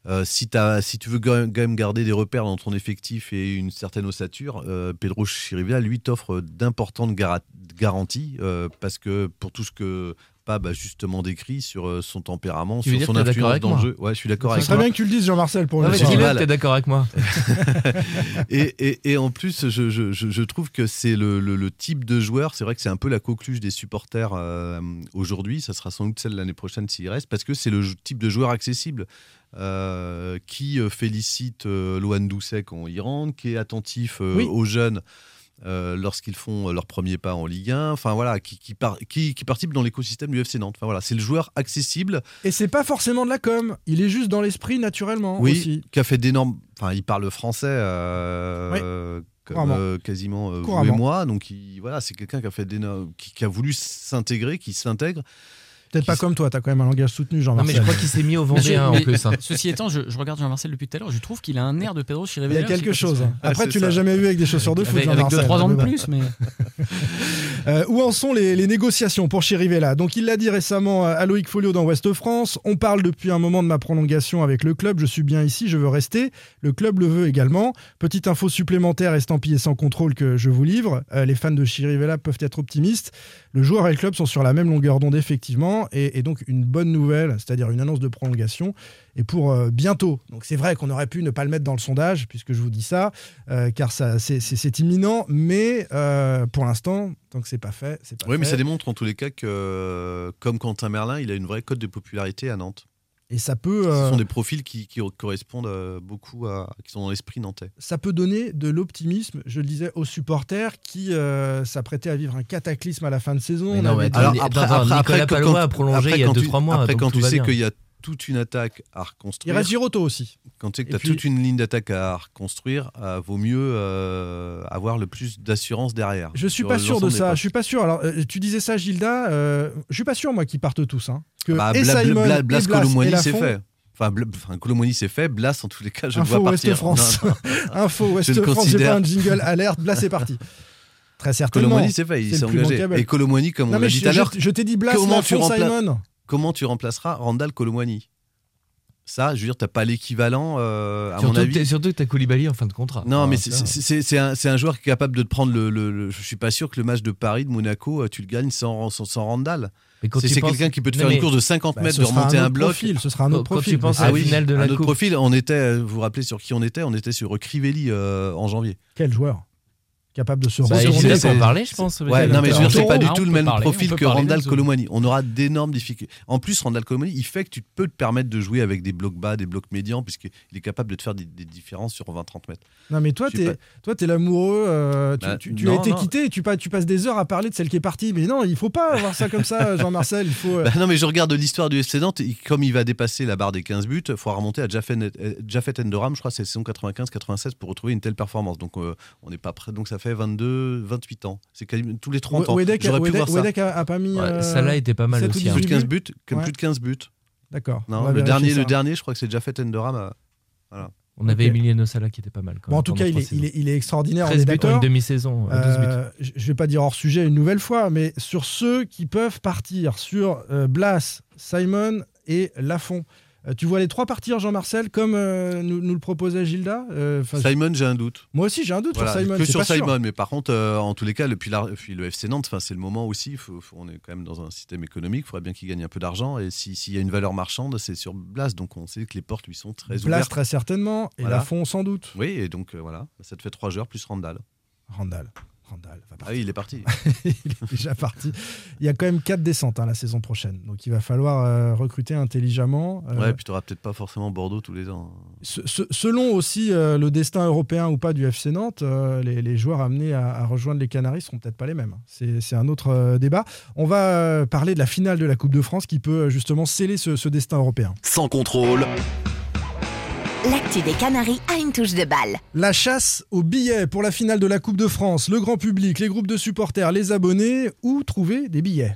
[SPEAKER 11] Euh, si, tu veux quand même garder des repères dans ton effectif et une certaine ossature, euh, Pedro Chirivella, lui, t'offre d'importantes gara- garanties euh, parce que pour tout ce que Pab a justement décrit sur euh, son tempérament,
[SPEAKER 8] Tu
[SPEAKER 11] sur son influence dans le jeu. Ouais, je suis d'accord
[SPEAKER 6] Ça serait bien que tu le dises, Jean-Marcel, pour
[SPEAKER 11] j'ai
[SPEAKER 8] dis-le,
[SPEAKER 11] mal.
[SPEAKER 8] t'es d'accord avec moi.
[SPEAKER 11] et, et- et en plus, je, je- je- je trouve que c'est le, le- le type de joueur, c'est vrai que c'est un peu la coqueluche des supporters euh, aujourd'hui, ça sera sans doute celle l'année prochaine s'il reste, parce que c'est le type de joueur accessible. euh, qui félicite euh, Loan Doucet quand il rentre, qui est attentif
[SPEAKER 6] Oui.
[SPEAKER 11] aux jeunes euh, lorsqu'ils font euh, leur premier pas en Ligue 1, enfin voilà, qui, qui, par- qui, qui participe dans l'écosystème du FC Nantes. Enfin voilà, c'est le joueur accessible
[SPEAKER 6] Et c'est pas forcément de la com. Il est juste dans l'esprit naturellement
[SPEAKER 11] oui,
[SPEAKER 6] aussi.
[SPEAKER 11] qui a fait d'énormes. Enfin, il parle français. euh, comme euh, quasiment euh, vous et moi. Donc il- voilà, c'est quelqu'un qui a fait qui, qui a voulu s'intégrer, qui s'intègre.
[SPEAKER 6] Peut-être pas comme toi, t'as quand même un langage soutenu, Jean-Marcel.
[SPEAKER 8] Non, mais je crois qu'il s'est mis au Vendéen en plus. hein.
[SPEAKER 9] Ceci étant, je, je regarde Jean-Marcel depuis tout à l'heure, je trouve qu'il a un air de Pedro
[SPEAKER 6] Il y
[SPEAKER 9] Chirivella.
[SPEAKER 6] a quelque chose. hein. Après, tu l'as jamais vu avec des chaussures de foot,
[SPEAKER 9] Avec, avec
[SPEAKER 6] Jean-Marcel.
[SPEAKER 9] 2-3 ans de plus, mais.
[SPEAKER 6] Euh, où en sont les, les négociations pour Chirivella? Donc il l'a dit récemment à Loïc Folio dans Ouest France. On parle depuis un moment de ma prolongation avec le club. Je suis bien ici, je veux rester. Le club le veut également. Petite info supplémentaire estampillée sans contrôle que je vous livre. Euh, les fans de Chirivella peuvent être optimistes. Le joueur et le club sont sur la même longueur d'onde effectivement, et, et donc une bonne nouvelle, c'est-à-dire une annonce de prolongation, et pour euh, bientôt. Donc c'est vrai qu'on aurait pu ne pas le mettre dans le sondage, puisque je vous dis ça, euh, car ça, c'est, imminent, mais euh, pour l'instant, tant que c'est pas fait, c'est pas
[SPEAKER 11] Oui, mais ça démontre en tous les cas que, comme Quentin Merlin, il a une vraie cote de popularité à Nantes.
[SPEAKER 6] Et ça peut,
[SPEAKER 11] Ce
[SPEAKER 6] euh,
[SPEAKER 11] sont des profils qui, qui correspondent euh, beaucoup à. qui sont dans l'esprit nantais.
[SPEAKER 6] ça peut donner de l'optimisme, je le disais, aux supporters qui euh, s'apprêtaient à vivre un cataclysme à la fin de saison.
[SPEAKER 8] Mais
[SPEAKER 6] On
[SPEAKER 8] non, mais
[SPEAKER 6] dit-
[SPEAKER 8] attends, Nicolas Palois a prolongé il y a
[SPEAKER 11] quand
[SPEAKER 8] deux,
[SPEAKER 11] tu-
[SPEAKER 8] trois mois,
[SPEAKER 11] Après, quand tu sais qu'il y a toute une attaque à
[SPEAKER 6] il
[SPEAKER 11] reconstruire.
[SPEAKER 6] reste Giroto aussi.
[SPEAKER 11] Quand tu sais que tu as
[SPEAKER 6] puis-
[SPEAKER 11] toute une ligne d'attaque à reconstruire, euh, vaut mieux euh, avoir le plus d'assurance derrière.
[SPEAKER 6] Je suis pas sûr de ça. Je suis pas sûr. Alors, euh, tu disais ça, Gilda. euh, je suis pas sûr moi qu'ils partent tous. Hein. Que
[SPEAKER 11] Bah,
[SPEAKER 6] et
[SPEAKER 11] Bla-
[SPEAKER 6] Simon,
[SPEAKER 11] Bla-
[SPEAKER 6] et
[SPEAKER 11] Blas
[SPEAKER 6] Blas
[SPEAKER 11] Colomboigny,
[SPEAKER 6] et
[SPEAKER 11] c'est fait. Enfin, enfin, Colomboigny, c'est fait. Blas, en tous les cas, je
[SPEAKER 6] Info
[SPEAKER 11] le vois
[SPEAKER 6] Ouest
[SPEAKER 11] partir.
[SPEAKER 6] France.
[SPEAKER 11] Non, non.
[SPEAKER 6] Info Ouest France. J'ai
[SPEAKER 11] considère.
[SPEAKER 6] pas un jingle alerte. Là, c'est parti. Très certainement.
[SPEAKER 11] Colomboigny, c'est fait. Il s'est engagé. Et Colomboigny, comme
[SPEAKER 6] Non,
[SPEAKER 11] on l'a dit tout à l'heure,
[SPEAKER 6] je t'ai dit Blas,
[SPEAKER 11] comment tu,
[SPEAKER 6] Lafont,
[SPEAKER 11] rempla-
[SPEAKER 6] Simon.
[SPEAKER 11] Comment tu remplaceras Randall Colomboigny Ça, je veux dire, t'as pas l'équivalent, euh, à
[SPEAKER 8] Surtout
[SPEAKER 11] mon
[SPEAKER 8] que
[SPEAKER 11] avis.
[SPEAKER 8] t'as- Surtout que t'as Koulibaly en fin de contrat.
[SPEAKER 11] Non, mais c'est- un, joueur qui est capable de te prendre le, le- le- Je suis pas sûr que le match de Paris, de Monaco, euh, tu le gagnes sans, sans, sans Randall. C'est
[SPEAKER 8] penses-
[SPEAKER 11] quelqu'un qui peut te faire
[SPEAKER 8] mais-
[SPEAKER 11] une course de 50
[SPEAKER 6] Bah,
[SPEAKER 11] mètres, de remonter
[SPEAKER 6] un
[SPEAKER 11] bloc.
[SPEAKER 6] profil, ce sera un autre
[SPEAKER 8] quand
[SPEAKER 6] profil.
[SPEAKER 8] tu penses à
[SPEAKER 11] Ah
[SPEAKER 8] la
[SPEAKER 11] oui,
[SPEAKER 8] finale de
[SPEAKER 11] un
[SPEAKER 8] la
[SPEAKER 11] autre
[SPEAKER 8] Coupe.
[SPEAKER 11] profil. On était, euh, vous vous rappelez sur qui on était? On était sur Crivelli euh, en janvier.
[SPEAKER 6] Quel joueur? Capable de se
[SPEAKER 8] Bah,
[SPEAKER 6] retourner
[SPEAKER 11] c'est-
[SPEAKER 8] parler, je pense.
[SPEAKER 11] Ouais, non, mais je veux dire, c'est pas du
[SPEAKER 9] Ah,
[SPEAKER 11] tout le même
[SPEAKER 9] parler,
[SPEAKER 11] profil que Randall. Colomani. On aura d'énormes difficultés. En plus, Randall Colomani, il fait que tu peux te permettre de jouer avec des blocs bas, des blocs médians, puisqu'il est capable de te faire des, des différences sur 20-30 mètres.
[SPEAKER 6] Non, mais toi, t'es, toi, t'es l'amoureux. euh, tu
[SPEAKER 11] Bah,
[SPEAKER 6] tu- tu
[SPEAKER 11] non,
[SPEAKER 6] as été
[SPEAKER 11] non.
[SPEAKER 6] quitté et tu, pas- tu passes des heures à parler de celle qui est partie. Mais non, il faut pas avoir ça comme ça, Jean-Marcel. Il faut. euh,
[SPEAKER 11] Bah non, mais je regarde l'histoire du FC Nantes. Comme il va dépasser la barre des 15 buts, il faudra remonter à Jaffet euh, Endoram, je crois, c'est saison 95-96 pour retrouver une telle performance. Donc, euh, on n'est pas prêt. Donc, ça fait 22, 28 ans. C'est quasiment tous les 30 ans.
[SPEAKER 6] Wedek,
[SPEAKER 11] J'aurais pu
[SPEAKER 6] Wedek-
[SPEAKER 11] voir ça.
[SPEAKER 6] Wedek a, a pas mis.
[SPEAKER 8] Ouais,
[SPEAKER 6] euh,
[SPEAKER 8] Salah était pas mal
[SPEAKER 6] 7 ou
[SPEAKER 8] aussi, hein.
[SPEAKER 11] Plus de
[SPEAKER 6] 18
[SPEAKER 11] 15 buts, comme
[SPEAKER 6] Ouais.
[SPEAKER 11] plus de 15 buts.
[SPEAKER 6] D'accord. on
[SPEAKER 11] Non, le dernier,
[SPEAKER 6] ça.
[SPEAKER 11] le dernier, je crois que c'est Jaffet Endoram. euh, Voilà.
[SPEAKER 8] On avait
[SPEAKER 6] Ok.
[SPEAKER 8] Emiliano Sala qui était pas mal. Quand
[SPEAKER 6] Bon, en
[SPEAKER 8] même,
[SPEAKER 6] tout cas, il est, il,
[SPEAKER 8] saisons.
[SPEAKER 6] est, il est extraordinaire. on
[SPEAKER 8] 13
[SPEAKER 6] est
[SPEAKER 8] buts en une demi-saison. euh, 12 buts.
[SPEAKER 6] Euh, je je vais pas dire hors sujet une nouvelle fois, mais sur ceux qui peuvent partir, sur euh, Blas, Simon et Lafont. Euh, tu vois les trois partir, Jean-Marcel, comme euh, nous, nous le proposait Gilda Euh,
[SPEAKER 11] Simon, j'ai un doute.
[SPEAKER 6] Moi aussi, j'ai un doute
[SPEAKER 11] Voilà,
[SPEAKER 6] sur Simon.
[SPEAKER 11] que sur
[SPEAKER 6] sûr.
[SPEAKER 11] Simon, mais par contre, en tous les cas, le, puis, la- puis le FC Nantes, c'est le moment aussi. il faut- faut- on est quand même dans un système économique. Il faudrait bien qu'il gagne un peu d'argent. Et si- s'il y a une valeur marchande, c'est sur Blas. Donc on sait que les portes lui sont très
[SPEAKER 6] Blas,
[SPEAKER 11] ouvertes.
[SPEAKER 6] très certainement, et
[SPEAKER 11] Voilà.
[SPEAKER 6] Lafont, sans doute.
[SPEAKER 11] Oui, et donc voilà, ça te fait trois joueurs plus Randall.
[SPEAKER 6] Randall. Randall va
[SPEAKER 11] Ah oui, il est parti.
[SPEAKER 6] il est déjà parti. Il y a quand même quatre descentes hein, la saison prochaine. Donc il va falloir euh, recruter intelligemment. Euh,
[SPEAKER 11] Ouais, puis tu n'auras peut-être pas forcément Bordeaux tous les ans.
[SPEAKER 6] ce- ce- selon aussi euh, le destin européen ou pas du FC Nantes, euh, les, les joueurs amenés à, à rejoindre les Canaries seront peut-être pas les mêmes. C'est c'est un autre euh, débat. On va euh, parler de la finale de la Coupe de France qui peut justement sceller ce, ce destin européen.
[SPEAKER 4] Sans contrôle,
[SPEAKER 12] L'actu des Canaries a une touche de balle.
[SPEAKER 6] La chasse aux billets pour la finale de la Coupe de France, le grand public, les groupes de supporters, les abonnés, où trouver des billets?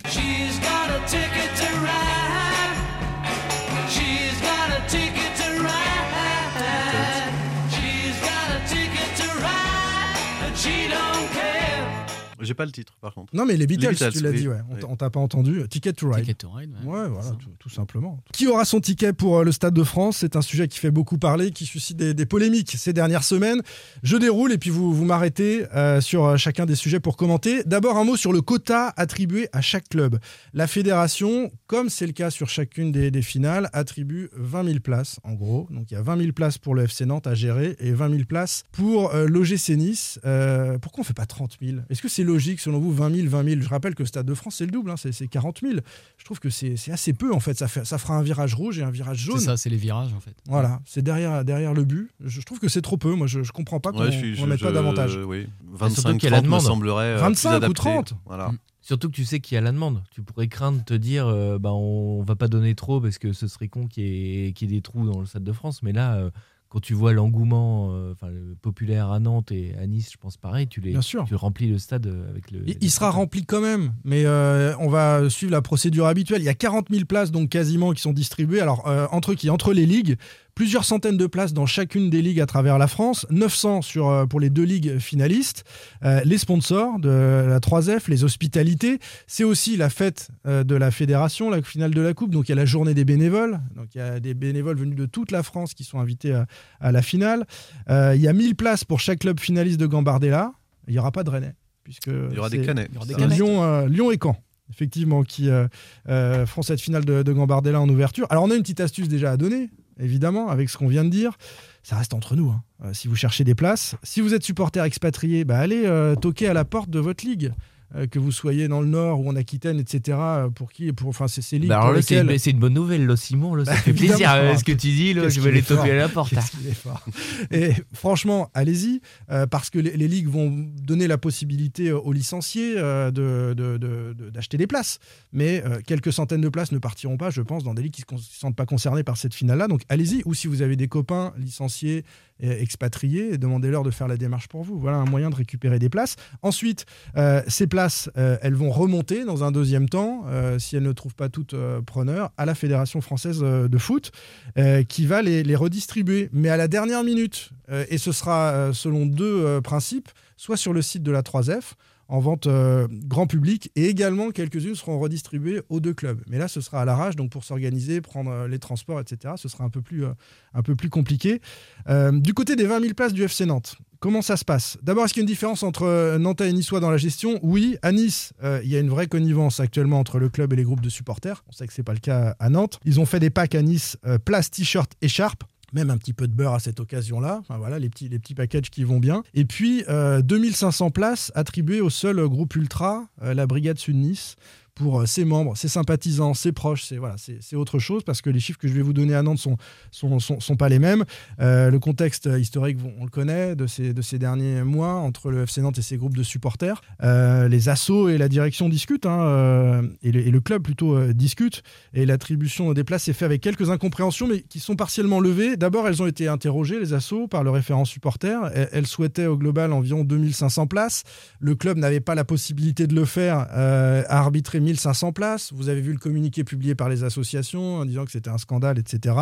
[SPEAKER 11] J'ai pas le titre, par contre.
[SPEAKER 6] Non, mais les Beatles,
[SPEAKER 11] Beatles,
[SPEAKER 6] tu l'as
[SPEAKER 11] oui.
[SPEAKER 6] dit, ouais. On
[SPEAKER 11] Oui.
[SPEAKER 6] t- On t'a pas entendu. Ticket to Ride.
[SPEAKER 9] Ticket to Ride, ouais.
[SPEAKER 6] Ouais, voilà, tout, tout simplement. Qui aura son ticket pour euh, le Stade de France? C'est un sujet qui fait beaucoup parler, qui suscite des, des polémiques ces dernières semaines. Je déroule et puis vous, vous m'arrêtez euh, sur euh, chacun des sujets pour commenter. D'abord, un mot sur le quota attribué à chaque club. La fédération, comme c'est le cas sur chacune des, des finales, attribue 20 000 places, en gros. Donc il y a 20 000 places pour le FC Nantes à gérer et 20 000 places pour euh, l'OGC Nice. Euh, pourquoi on fait pas 30 000 Est-ce que c'est logique, selon vous, 20 000, 20 000 Je rappelle que le Stade de France, c'est le double, hein, c'est c'est 40 000. Je trouve que c'est assez peu, en fait. Ça, fait. ça fera un virage rouge et un virage jaune.
[SPEAKER 9] C'est ça, c'est les virages en fait.
[SPEAKER 6] Voilà, c'est derrière, derrière le but. Je, je trouve que c'est trop peu. Moi, je, je comprends pas qu'on
[SPEAKER 11] Ouais, je-
[SPEAKER 6] mette pas davantage.
[SPEAKER 11] Oui,
[SPEAKER 8] surtout
[SPEAKER 11] 25,
[SPEAKER 8] qu'il y a la
[SPEAKER 11] 30 me
[SPEAKER 8] demande.
[SPEAKER 11] semblerait euh,
[SPEAKER 6] 25
[SPEAKER 11] plus
[SPEAKER 6] ou
[SPEAKER 11] adapté.
[SPEAKER 6] 30.
[SPEAKER 11] Voilà.
[SPEAKER 9] Mm.
[SPEAKER 8] Surtout que tu sais qu'il y a la demande. Tu pourrais craindre de te dire, euh, bah, on va pas donner trop parce que ce serait con qu'il y, ait- qu'il y ait des trous dans le Stade de France. Mais là, euh, quand tu vois l'engouement euh, enfin, le populaire à Nantes et à Nice, je pense pareil, tu, les,
[SPEAKER 6] Bien sûr.
[SPEAKER 8] tu remplis le stade euh, avec le.
[SPEAKER 6] Il, sera rempli quand même, mais euh, on va suivre la procédure habituelle. Il y a 40 000 places, donc quasiment, qui sont distribuées. Alors, euh, entre qui? Entre les ligues, plusieurs centaines de places dans chacune des ligues à travers la France, 900 sur, euh, pour les deux ligues finalistes, Euh, les sponsors de la 3F, les hospitalités. C'est aussi la fête euh, de la fédération, la finale de la Coupe. Donc, il y a la journée des bénévoles. Donc, il y a des bénévoles venus de toute la France qui sont invités à, à la finale. Euh, il y a 1000 places pour chaque club finaliste de Gambardella. Il n'y aura pas de Rennais. Puisque
[SPEAKER 11] Il y aura des Canets.
[SPEAKER 9] Il y aura des
[SPEAKER 11] Ça,
[SPEAKER 9] canettes.
[SPEAKER 6] Lyon, euh, Lyon et Caen, effectivement, qui euh, euh, feront cette finale de, de Gambardella en ouverture. Alors, on a une petite astuce déjà à donner, évidemment, avec ce qu'on vient de dire. Ça reste entre nous. hein. Euh, si vous cherchez des places, si vous êtes supporter expatrié, bah, allez euh, toquer à la porte de votre ligue. Euh, que vous soyez dans le Nord ou en Aquitaine, etc. euh, Pour qui Pour enfin, c'est ces ligues
[SPEAKER 8] Bah c'est
[SPEAKER 6] lesquelles-
[SPEAKER 8] une, bonne nouvelle, là, Simon. Là, ça
[SPEAKER 6] Bah,
[SPEAKER 8] fait plaisir euh, ce que tu dis. Là, je vais
[SPEAKER 6] fort.
[SPEAKER 8] toquer à la porte.
[SPEAKER 6] est fort. Et franchement, allez-y, euh, parce que les, les ligues vont donner la possibilité aux licenciés euh, de- de- de- de- d'acheter des places. Mais quelques centaines de places ne partiront pas, je pense, dans des ligues qui ne se sentent pas concernées par cette finale-là. Donc allez-y, ou si vous avez des copains licenciés, expatriés, demandez-leur de faire la démarche pour vous. Voilà un moyen de récupérer des places. Ensuite, euh, ces places, euh, elles vont remonter dans un deuxième temps, euh, si elles ne trouvent pas toutes euh, preneurs, à la Fédération française euh, de foot, euh, qui va les, les redistribuer, mais à la dernière minute. Euh, et ce sera euh, selon deux euh, principes, soit sur le site de la 3F, en vente euh, grand public, et également quelques-unes seront redistribuées aux deux clubs. Mais là, ce sera à l'arrache, donc pour s'organiser, prendre euh, les transports, etc., ce sera un peu plus, euh, compliqué. Du côté des 20 000 places du FC Nantes, Comment ça se passe? D'abord, est-ce qu'il y a une différence entre Nantais et Niçois dans la gestion? Oui, à Nice, il y a une vraie connivence actuellement entre le club et les groupes de supporters. On sait que c'est pas le cas à Nantes. Ils ont fait des packs à Nice, place, t-shirt, écharpe. Même un petit peu de beurre à cette occasion-là. Enfin, voilà, les petits, les petits packages qui vont bien. Et puis, euh, 2500 places attribuées au seul groupe ultra, euh, la Brigade Sud-Nice, pour euh, ses membres, ses sympathisants, ses proches. C'est voilà, autre chose parce que les chiffres que je vais vous donner à Nantes sont, sont, sont, pas les mêmes. Euh, le contexte historique, on le connaît, de ces, de ces derniers mois entre le FC Nantes et ses groupes de supporters. Euh, les assos et la direction discutent, hein, et, le, club plutôt discute. Et l'attribution des places est faite avec quelques incompréhensions, mais qui sont partiellement levées. D'abord, elles ont été interrogées, les assos, par le référent supporter. Elles, souhaitaient au global environ 2500 places. Le club n'avait pas la possibilité de le faire, à arbitrer 1500 places. Vous avez vu le communiqué publié par les associations en disant que c'était un scandale, etc.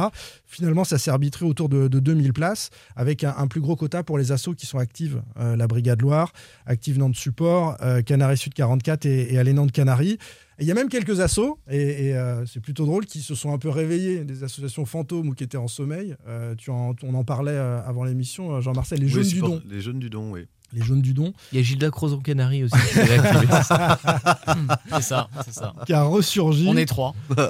[SPEAKER 6] Finalement, ça s'est arbitré autour de, de 2000 places, avec un, un plus gros quota pour les assos qui sont actives. Euh, la Brigade Loire, Active Nantes Support, euh, Canaries Sud 44 et, et Allez Nantes Canaries. Il y a même quelques assos, et, et, euh, c'est plutôt drôle, qui se sont un peu réveillés, des associations fantômes ou qui étaient en sommeil. Euh, tu en- on en parlait euh, avant l'émission, Jean-Marcel, les
[SPEAKER 11] Oui,
[SPEAKER 6] jeunes du don.
[SPEAKER 11] Les jeunes du don, oui.
[SPEAKER 6] Les jaunes du don.
[SPEAKER 8] Il y a Gilda Crozon Canary aussi.
[SPEAKER 9] C'est ça, c'est ça.
[SPEAKER 6] qui a ressurgi.
[SPEAKER 9] On est trois.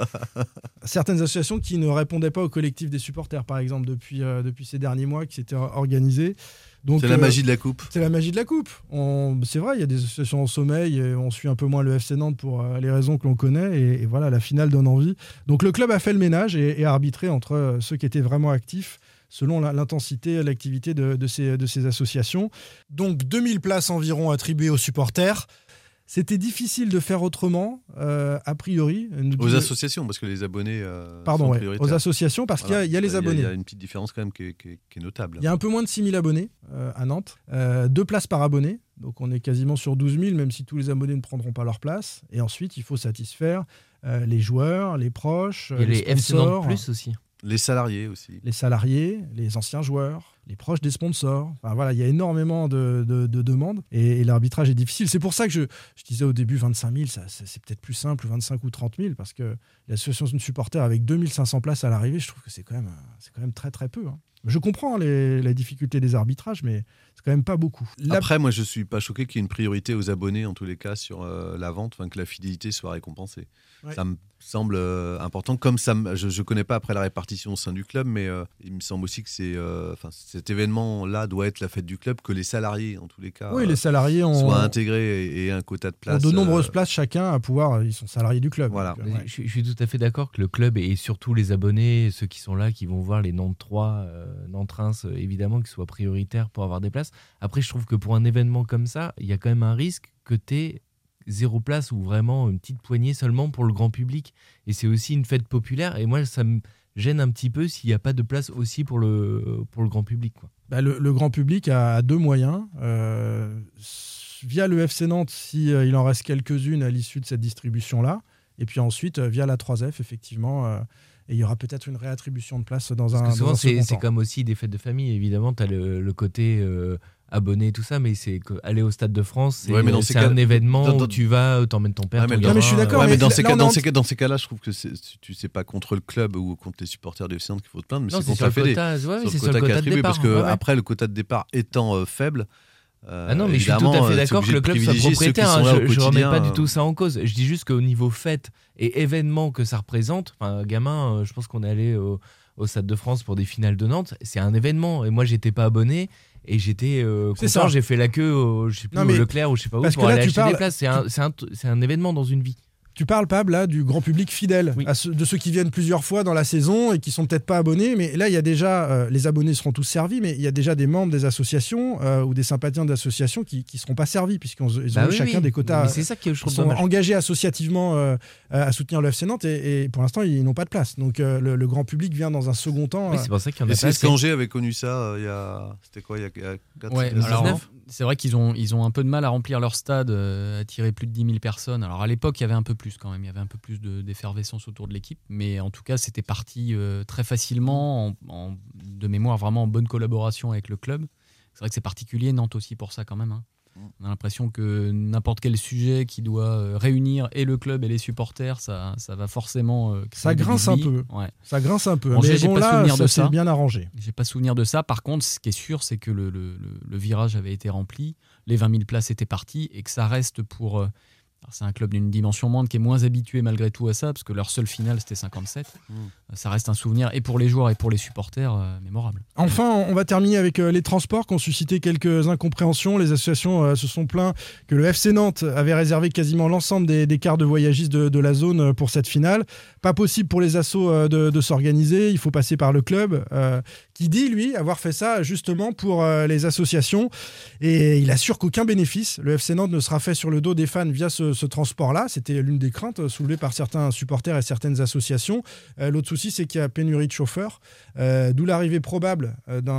[SPEAKER 6] Certaines associations qui ne répondaient pas au collectif des supporters, par exemple, depuis, euh, depuis ces derniers mois, qui s'étaient organisées. Donc,
[SPEAKER 11] C'est la
[SPEAKER 6] euh,
[SPEAKER 11] magie de la coupe.
[SPEAKER 6] C'est la magie de la coupe. C'est vrai, il y a des associations en sommeil, et on suit un peu moins le FC Nantes pour euh, les raisons que l'on connaît, et, et voilà, la finale donne envie. Donc le club a fait le ménage et, et a arbitré entre euh, ceux qui étaient vraiment actifs selon l'intensité, l'activité de, de ces, de ces associations. Donc 2000 places environ attribuées aux supporters. C'était difficile de faire autrement, euh, a priori. Nous
[SPEAKER 11] Aux associations, parce que les abonnés. euh,
[SPEAKER 6] Pardon,
[SPEAKER 11] sont
[SPEAKER 6] ouais,
[SPEAKER 11] prioritaires.
[SPEAKER 6] aux associations, parce qu'il y a- il y a les abonnés.
[SPEAKER 11] Il y a une petite différence quand même qui est, qui est- qui est notable.
[SPEAKER 6] Il y a un peu moins de 6000 abonnés euh, à Nantes, Euh, deux places par abonné, donc on est quasiment sur 12 000, même si tous les abonnés ne prendront pas leur place. Et ensuite, il faut satisfaire euh, les joueurs, les proches,
[SPEAKER 8] Il y a les FC Nantes Plus aussi.
[SPEAKER 11] Les salariés aussi.
[SPEAKER 6] les salariés, les anciens joueurs, les proches des sponsors. Enfin, voilà, il y a énormément de, de- de demandes et, et l'arbitrage est difficile. C'est pour ça que je, je disais au début 25 000, ça, c'est peut-être plus simple, 25 ou 30 000, parce que l'association de supporters avec 2500 places à l'arrivée, je trouve que c'est quand, même, c'est quand même très très peu. hein. Je comprends les, la difficulté des arbitrages, mais c'est quand même pas beaucoup. La-
[SPEAKER 11] Après, moi, je suis pas choqué qu'il y ait une priorité aux abonnés, en tous les cas, sur euh, la vente, que la fidélité soit récompensée.
[SPEAKER 6] Ouais.
[SPEAKER 11] Ça me semble euh, important. Comme ça, je ne connais pas après la répartition au sein du club, mais euh, il me semble aussi que c'est, euh, enfin, cet événement-là doit être la fête du club, que les salariés, en tous les cas,
[SPEAKER 6] oui,
[SPEAKER 11] euh,
[SPEAKER 6] les salariés ont,
[SPEAKER 11] soient intégrés et, et un quota de
[SPEAKER 6] ont
[SPEAKER 11] place.
[SPEAKER 6] de nombreuses
[SPEAKER 11] euh,
[SPEAKER 6] places chacun à pouvoir. Ils sont salariés du club.
[SPEAKER 11] Voilà.
[SPEAKER 6] Donc, ouais.
[SPEAKER 8] Je, suis- je suis tout à fait d'accord que le club et surtout les abonnés, ceux qui sont là, qui vont voir les Nantes 3, euh, Nantes Reims, évidemment, qui soient prioritaires pour avoir des places. Après, je trouve que pour un événement comme ça, il y a quand même un risque que tu aies zéro place ou vraiment une petite poignée seulement pour le grand public. Et c'est aussi une fête populaire. Et moi, ça me- gêne un petit peu s'il n'y a pas de place aussi pour le, pour le grand public. Quoi.
[SPEAKER 6] Bah, le, le grand public a, deux moyens. Euh, via le FC Nantes, si euh, il en reste quelques-unes à l'issue de cette distribution-là. Et puis ensuite, euh, via la 3F, effectivement. euh, et il y aura peut-être une réattribution de place dans un.
[SPEAKER 8] Parce que
[SPEAKER 6] dans
[SPEAKER 8] souvent,
[SPEAKER 6] un
[SPEAKER 8] c'est comme aussi des fêtes de famille. Évidemment, tu as le, le côté euh, abonné, tout ça, mais c'est aller au Stade de France, c'est
[SPEAKER 11] Ouais, cas-
[SPEAKER 8] un événement
[SPEAKER 11] dans- dans-
[SPEAKER 8] où tu vas, t'emmènes ton père,
[SPEAKER 11] Ouais, mais
[SPEAKER 8] ton
[SPEAKER 11] dans-
[SPEAKER 8] gamin,
[SPEAKER 6] mais je suis d'accord,
[SPEAKER 11] Ouais,
[SPEAKER 6] mais
[SPEAKER 11] mais dans
[SPEAKER 6] là,
[SPEAKER 11] ces
[SPEAKER 6] là,
[SPEAKER 11] cas,
[SPEAKER 6] on
[SPEAKER 11] dans
[SPEAKER 6] en-
[SPEAKER 11] ces cas, dans ces cas-là, je trouve que tu sais pas contre le club ou contre les supporters du FC Nantes qu'il faut te plaindre, mais
[SPEAKER 8] Non,
[SPEAKER 11] c'est contre
[SPEAKER 8] sur
[SPEAKER 11] la
[SPEAKER 8] le
[SPEAKER 11] fédé.
[SPEAKER 8] c'est sur le quota de
[SPEAKER 11] attribué,
[SPEAKER 8] départ.
[SPEAKER 11] parce que après le quota de départ étant euh, faible. euh,
[SPEAKER 8] Ah non, mais je suis tout à fait
[SPEAKER 11] euh,
[SPEAKER 8] d'accord que le
[SPEAKER 11] de
[SPEAKER 8] club soit propriétaire. hein,
[SPEAKER 11] là
[SPEAKER 8] je, je remets pas du
[SPEAKER 11] euh.
[SPEAKER 8] tout ça en cause. Je dis juste qu'au niveau fête et événement que ça représente, enfin, gamin, euh, je pense qu'on est allé au, au Stade de France pour des finales de Nantes. C'est un événement. Et moi, j'étais pas abonné. Et j'étais euh,
[SPEAKER 6] C'est
[SPEAKER 8] content,
[SPEAKER 6] ça.
[SPEAKER 8] j'ai fait la queue au, je sais plus,
[SPEAKER 6] Non,
[SPEAKER 8] au Leclerc ou je sais pas où
[SPEAKER 6] parce
[SPEAKER 8] pour
[SPEAKER 6] là,
[SPEAKER 8] aller acheter
[SPEAKER 6] parles-
[SPEAKER 8] des places. C'est un, c'est un, c'est un événement dans une vie.
[SPEAKER 6] Tu parles, Pab, là, du grand public fidèle,
[SPEAKER 8] Oui.
[SPEAKER 6] à ceux- de ceux qui viennent plusieurs fois dans la saison et qui sont peut-être pas abonnés. Mais là, il y a déjà, euh, les abonnés seront tous servis, mais il y a déjà des membres des associations euh, ou des sympathisants d'associations qui ne seront pas servis, puisqu'ils ont ils ont
[SPEAKER 8] Bah
[SPEAKER 6] eu chacun
[SPEAKER 8] oui.
[SPEAKER 6] des quotas.
[SPEAKER 8] Mais c'est ça que je
[SPEAKER 6] Ils
[SPEAKER 8] trouve
[SPEAKER 6] sont
[SPEAKER 8] dommage.
[SPEAKER 6] engagés associativement euh, à soutenir le FC Nantes et, et pour l'instant, ils n'ont pas de place. Donc euh, le, le grand public vient dans un second temps.
[SPEAKER 8] Oui, c'est pour ça qu'il y en a pas
[SPEAKER 11] qu'Angers avait connu ça euh, il y a. C'était quoi Il y a, il y a quatre-
[SPEAKER 9] Ouais,
[SPEAKER 11] il y a
[SPEAKER 9] alors,
[SPEAKER 11] 19?
[SPEAKER 9] c'est vrai qu'ils ont, ils ont un peu de mal à remplir leur stade, euh, attirer plus de 10 000 personnes. Alors à l'époque, il y avait un peu plus quand même, il y avait un peu plus de- d'effervescence autour de l'équipe, mais en tout cas, c'était parti euh, très facilement, en, en- de mémoire vraiment en bonne collaboration avec le club. C'est vrai que c'est particulier, Nantes aussi pour ça quand même. hein. On a l'impression que n'importe quel sujet qui doit euh, réunir et le club et les supporters, ça, ça va forcément. euh, créer
[SPEAKER 6] Ça grince un peu.
[SPEAKER 9] Ouais.
[SPEAKER 6] Ça grince un peu.
[SPEAKER 9] Angers,
[SPEAKER 6] mais
[SPEAKER 9] j'ai
[SPEAKER 6] bon,
[SPEAKER 9] pas
[SPEAKER 6] là,
[SPEAKER 9] souvenir
[SPEAKER 6] ça
[SPEAKER 9] de
[SPEAKER 6] s'est
[SPEAKER 9] ça.
[SPEAKER 6] bien arrangé.
[SPEAKER 9] J'ai pas souvenir de ça. Par contre, ce qui est sûr, c'est que le, le- le- le virage avait été rempli, les 20 000 places étaient parties et que ça reste pour. euh, c'est un club d'une dimension moindre qui est moins habitué malgré tout à ça, parce que leur seule finale c'était 57.
[SPEAKER 11] Mm.
[SPEAKER 9] Ça reste un souvenir et pour les joueurs et pour les supporters euh, mémorable.
[SPEAKER 6] Enfin, on va terminer avec euh, les transports qui ont suscité quelques incompréhensions. Les associations euh, se sont plaints que le FC Nantes avait réservé quasiment l'ensemble des, des quarts de voyagistes de, de la zone euh, pour cette finale. Pas possible pour les assos euh, de, de s'organiser. Il faut passer par le club euh, qui dit, lui, avoir fait ça justement pour euh, les associations. Et il assure qu'aucun bénéfice, le FC Nantes, ne sera fait sur le dos des fans via ce, transport-là. C'était l'une des craintes euh, soulevées par certains supporters et certaines associations. Euh, L'autre souci, c'est qu'il y a pénurie de chauffeurs. D'où l'arrivée probable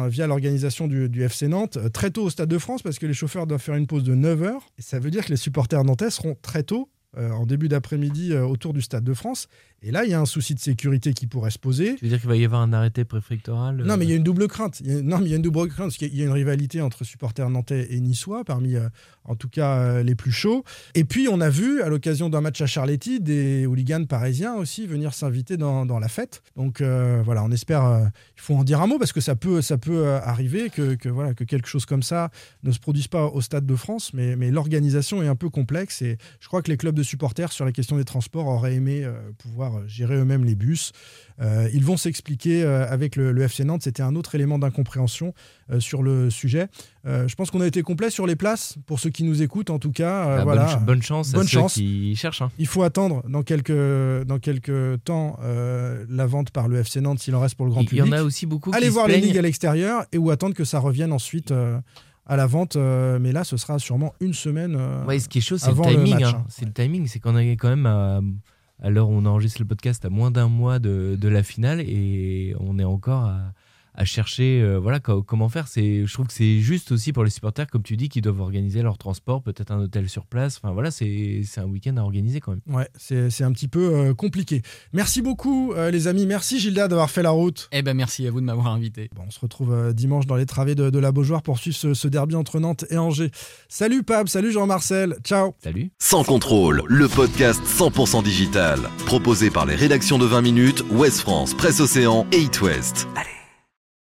[SPEAKER 6] via l'organisation du, FC Nantes très tôt au Stade de France parce que les chauffeurs doivent faire une pause de 9 heures. Et ça veut dire que les supporters nantais seront très tôt, en début d'après-midi, autour du Stade de France. Et là, il y a un souci de sécurité qui pourrait se poser.
[SPEAKER 8] Tu veux dire qu'il va y avoir un arrêté préfectoral euh,
[SPEAKER 6] Non, mais il y a une double crainte. Il y a- non, mais il y a une double crainte parce qu'il y a une rivalité entre supporters nantais et niçois, parmi euh, en tout cas euh, les plus chauds. Et puis, on a vu, à l'occasion d'un match à Charletti, des hooligans parisiens aussi venir s'inviter dans, dans la fête. Donc voilà, on espère. il faut en dire un mot parce que ça peut, ça peut arriver que, que, voilà, que quelque chose comme ça ne se produise pas au Stade de France, mais, mais l'organisation est un peu complexe et je crois que les clubs de supporters sur la question des transports auraient aimé euh, pouvoir euh, gérer eux-mêmes les bus. Euh, ils vont s'expliquer euh, avec le, le FC Nantes. C'était un autre élément d'incompréhension euh, sur le sujet. Euh, je pense qu'on a été complet sur les places pour ceux qui nous écoutent, en tout cas.
[SPEAKER 8] Bah,
[SPEAKER 6] voilà.
[SPEAKER 8] bonne, ch- bonne chance à
[SPEAKER 6] Bonne
[SPEAKER 8] ceux
[SPEAKER 6] chance.
[SPEAKER 8] qui cherchent. hein.
[SPEAKER 6] Il faut attendre dans quelques, dans quelques temps la vente par le FC Nantes s'il en reste pour le grand
[SPEAKER 8] Il y
[SPEAKER 6] public.
[SPEAKER 8] en a aussi beaucoup
[SPEAKER 6] Allez
[SPEAKER 8] qui se
[SPEAKER 6] voir les ligues à l'extérieur et ou attendre que ça revienne ensuite à la vente. euh, mais là, ce sera sûrement une semaine. euh,
[SPEAKER 8] Ouais, ce qui est chaud, c'est le timing. hein.
[SPEAKER 6] hein.
[SPEAKER 8] C'est le timing, c'est qu'on est quand même à, où on enregistre le podcast à moins d'un mois de, de la finale et on est encore à, à chercher euh, voilà co- comment faire. C'est, je trouve que c'est juste aussi pour les supporters, comme tu dis, qui doivent organiser leur transport, peut-être un hôtel sur place. Enfin voilà, c'est, c'est un week-end à organiser quand même.
[SPEAKER 6] Ouais, c'est c'est un petit peu euh, compliqué. Merci beaucoup, euh, les amis. Merci, Gilda, d'avoir fait la route.
[SPEAKER 9] Eh ben merci à vous de m'avoir invité.
[SPEAKER 6] Bon, on se retrouve euh, dimanche dans les travées de, de la Beaujoire pour suivre ce, ce derby entre Nantes et Angers. Salut, Pab. Salut, Jean-Marcel. Ciao.
[SPEAKER 8] Salut.
[SPEAKER 4] Sans contrôle, le podcast 100% digital. Proposé par les rédactions de 20 minutes, Ouest France, Presse Océan et It West.
[SPEAKER 12] Allez,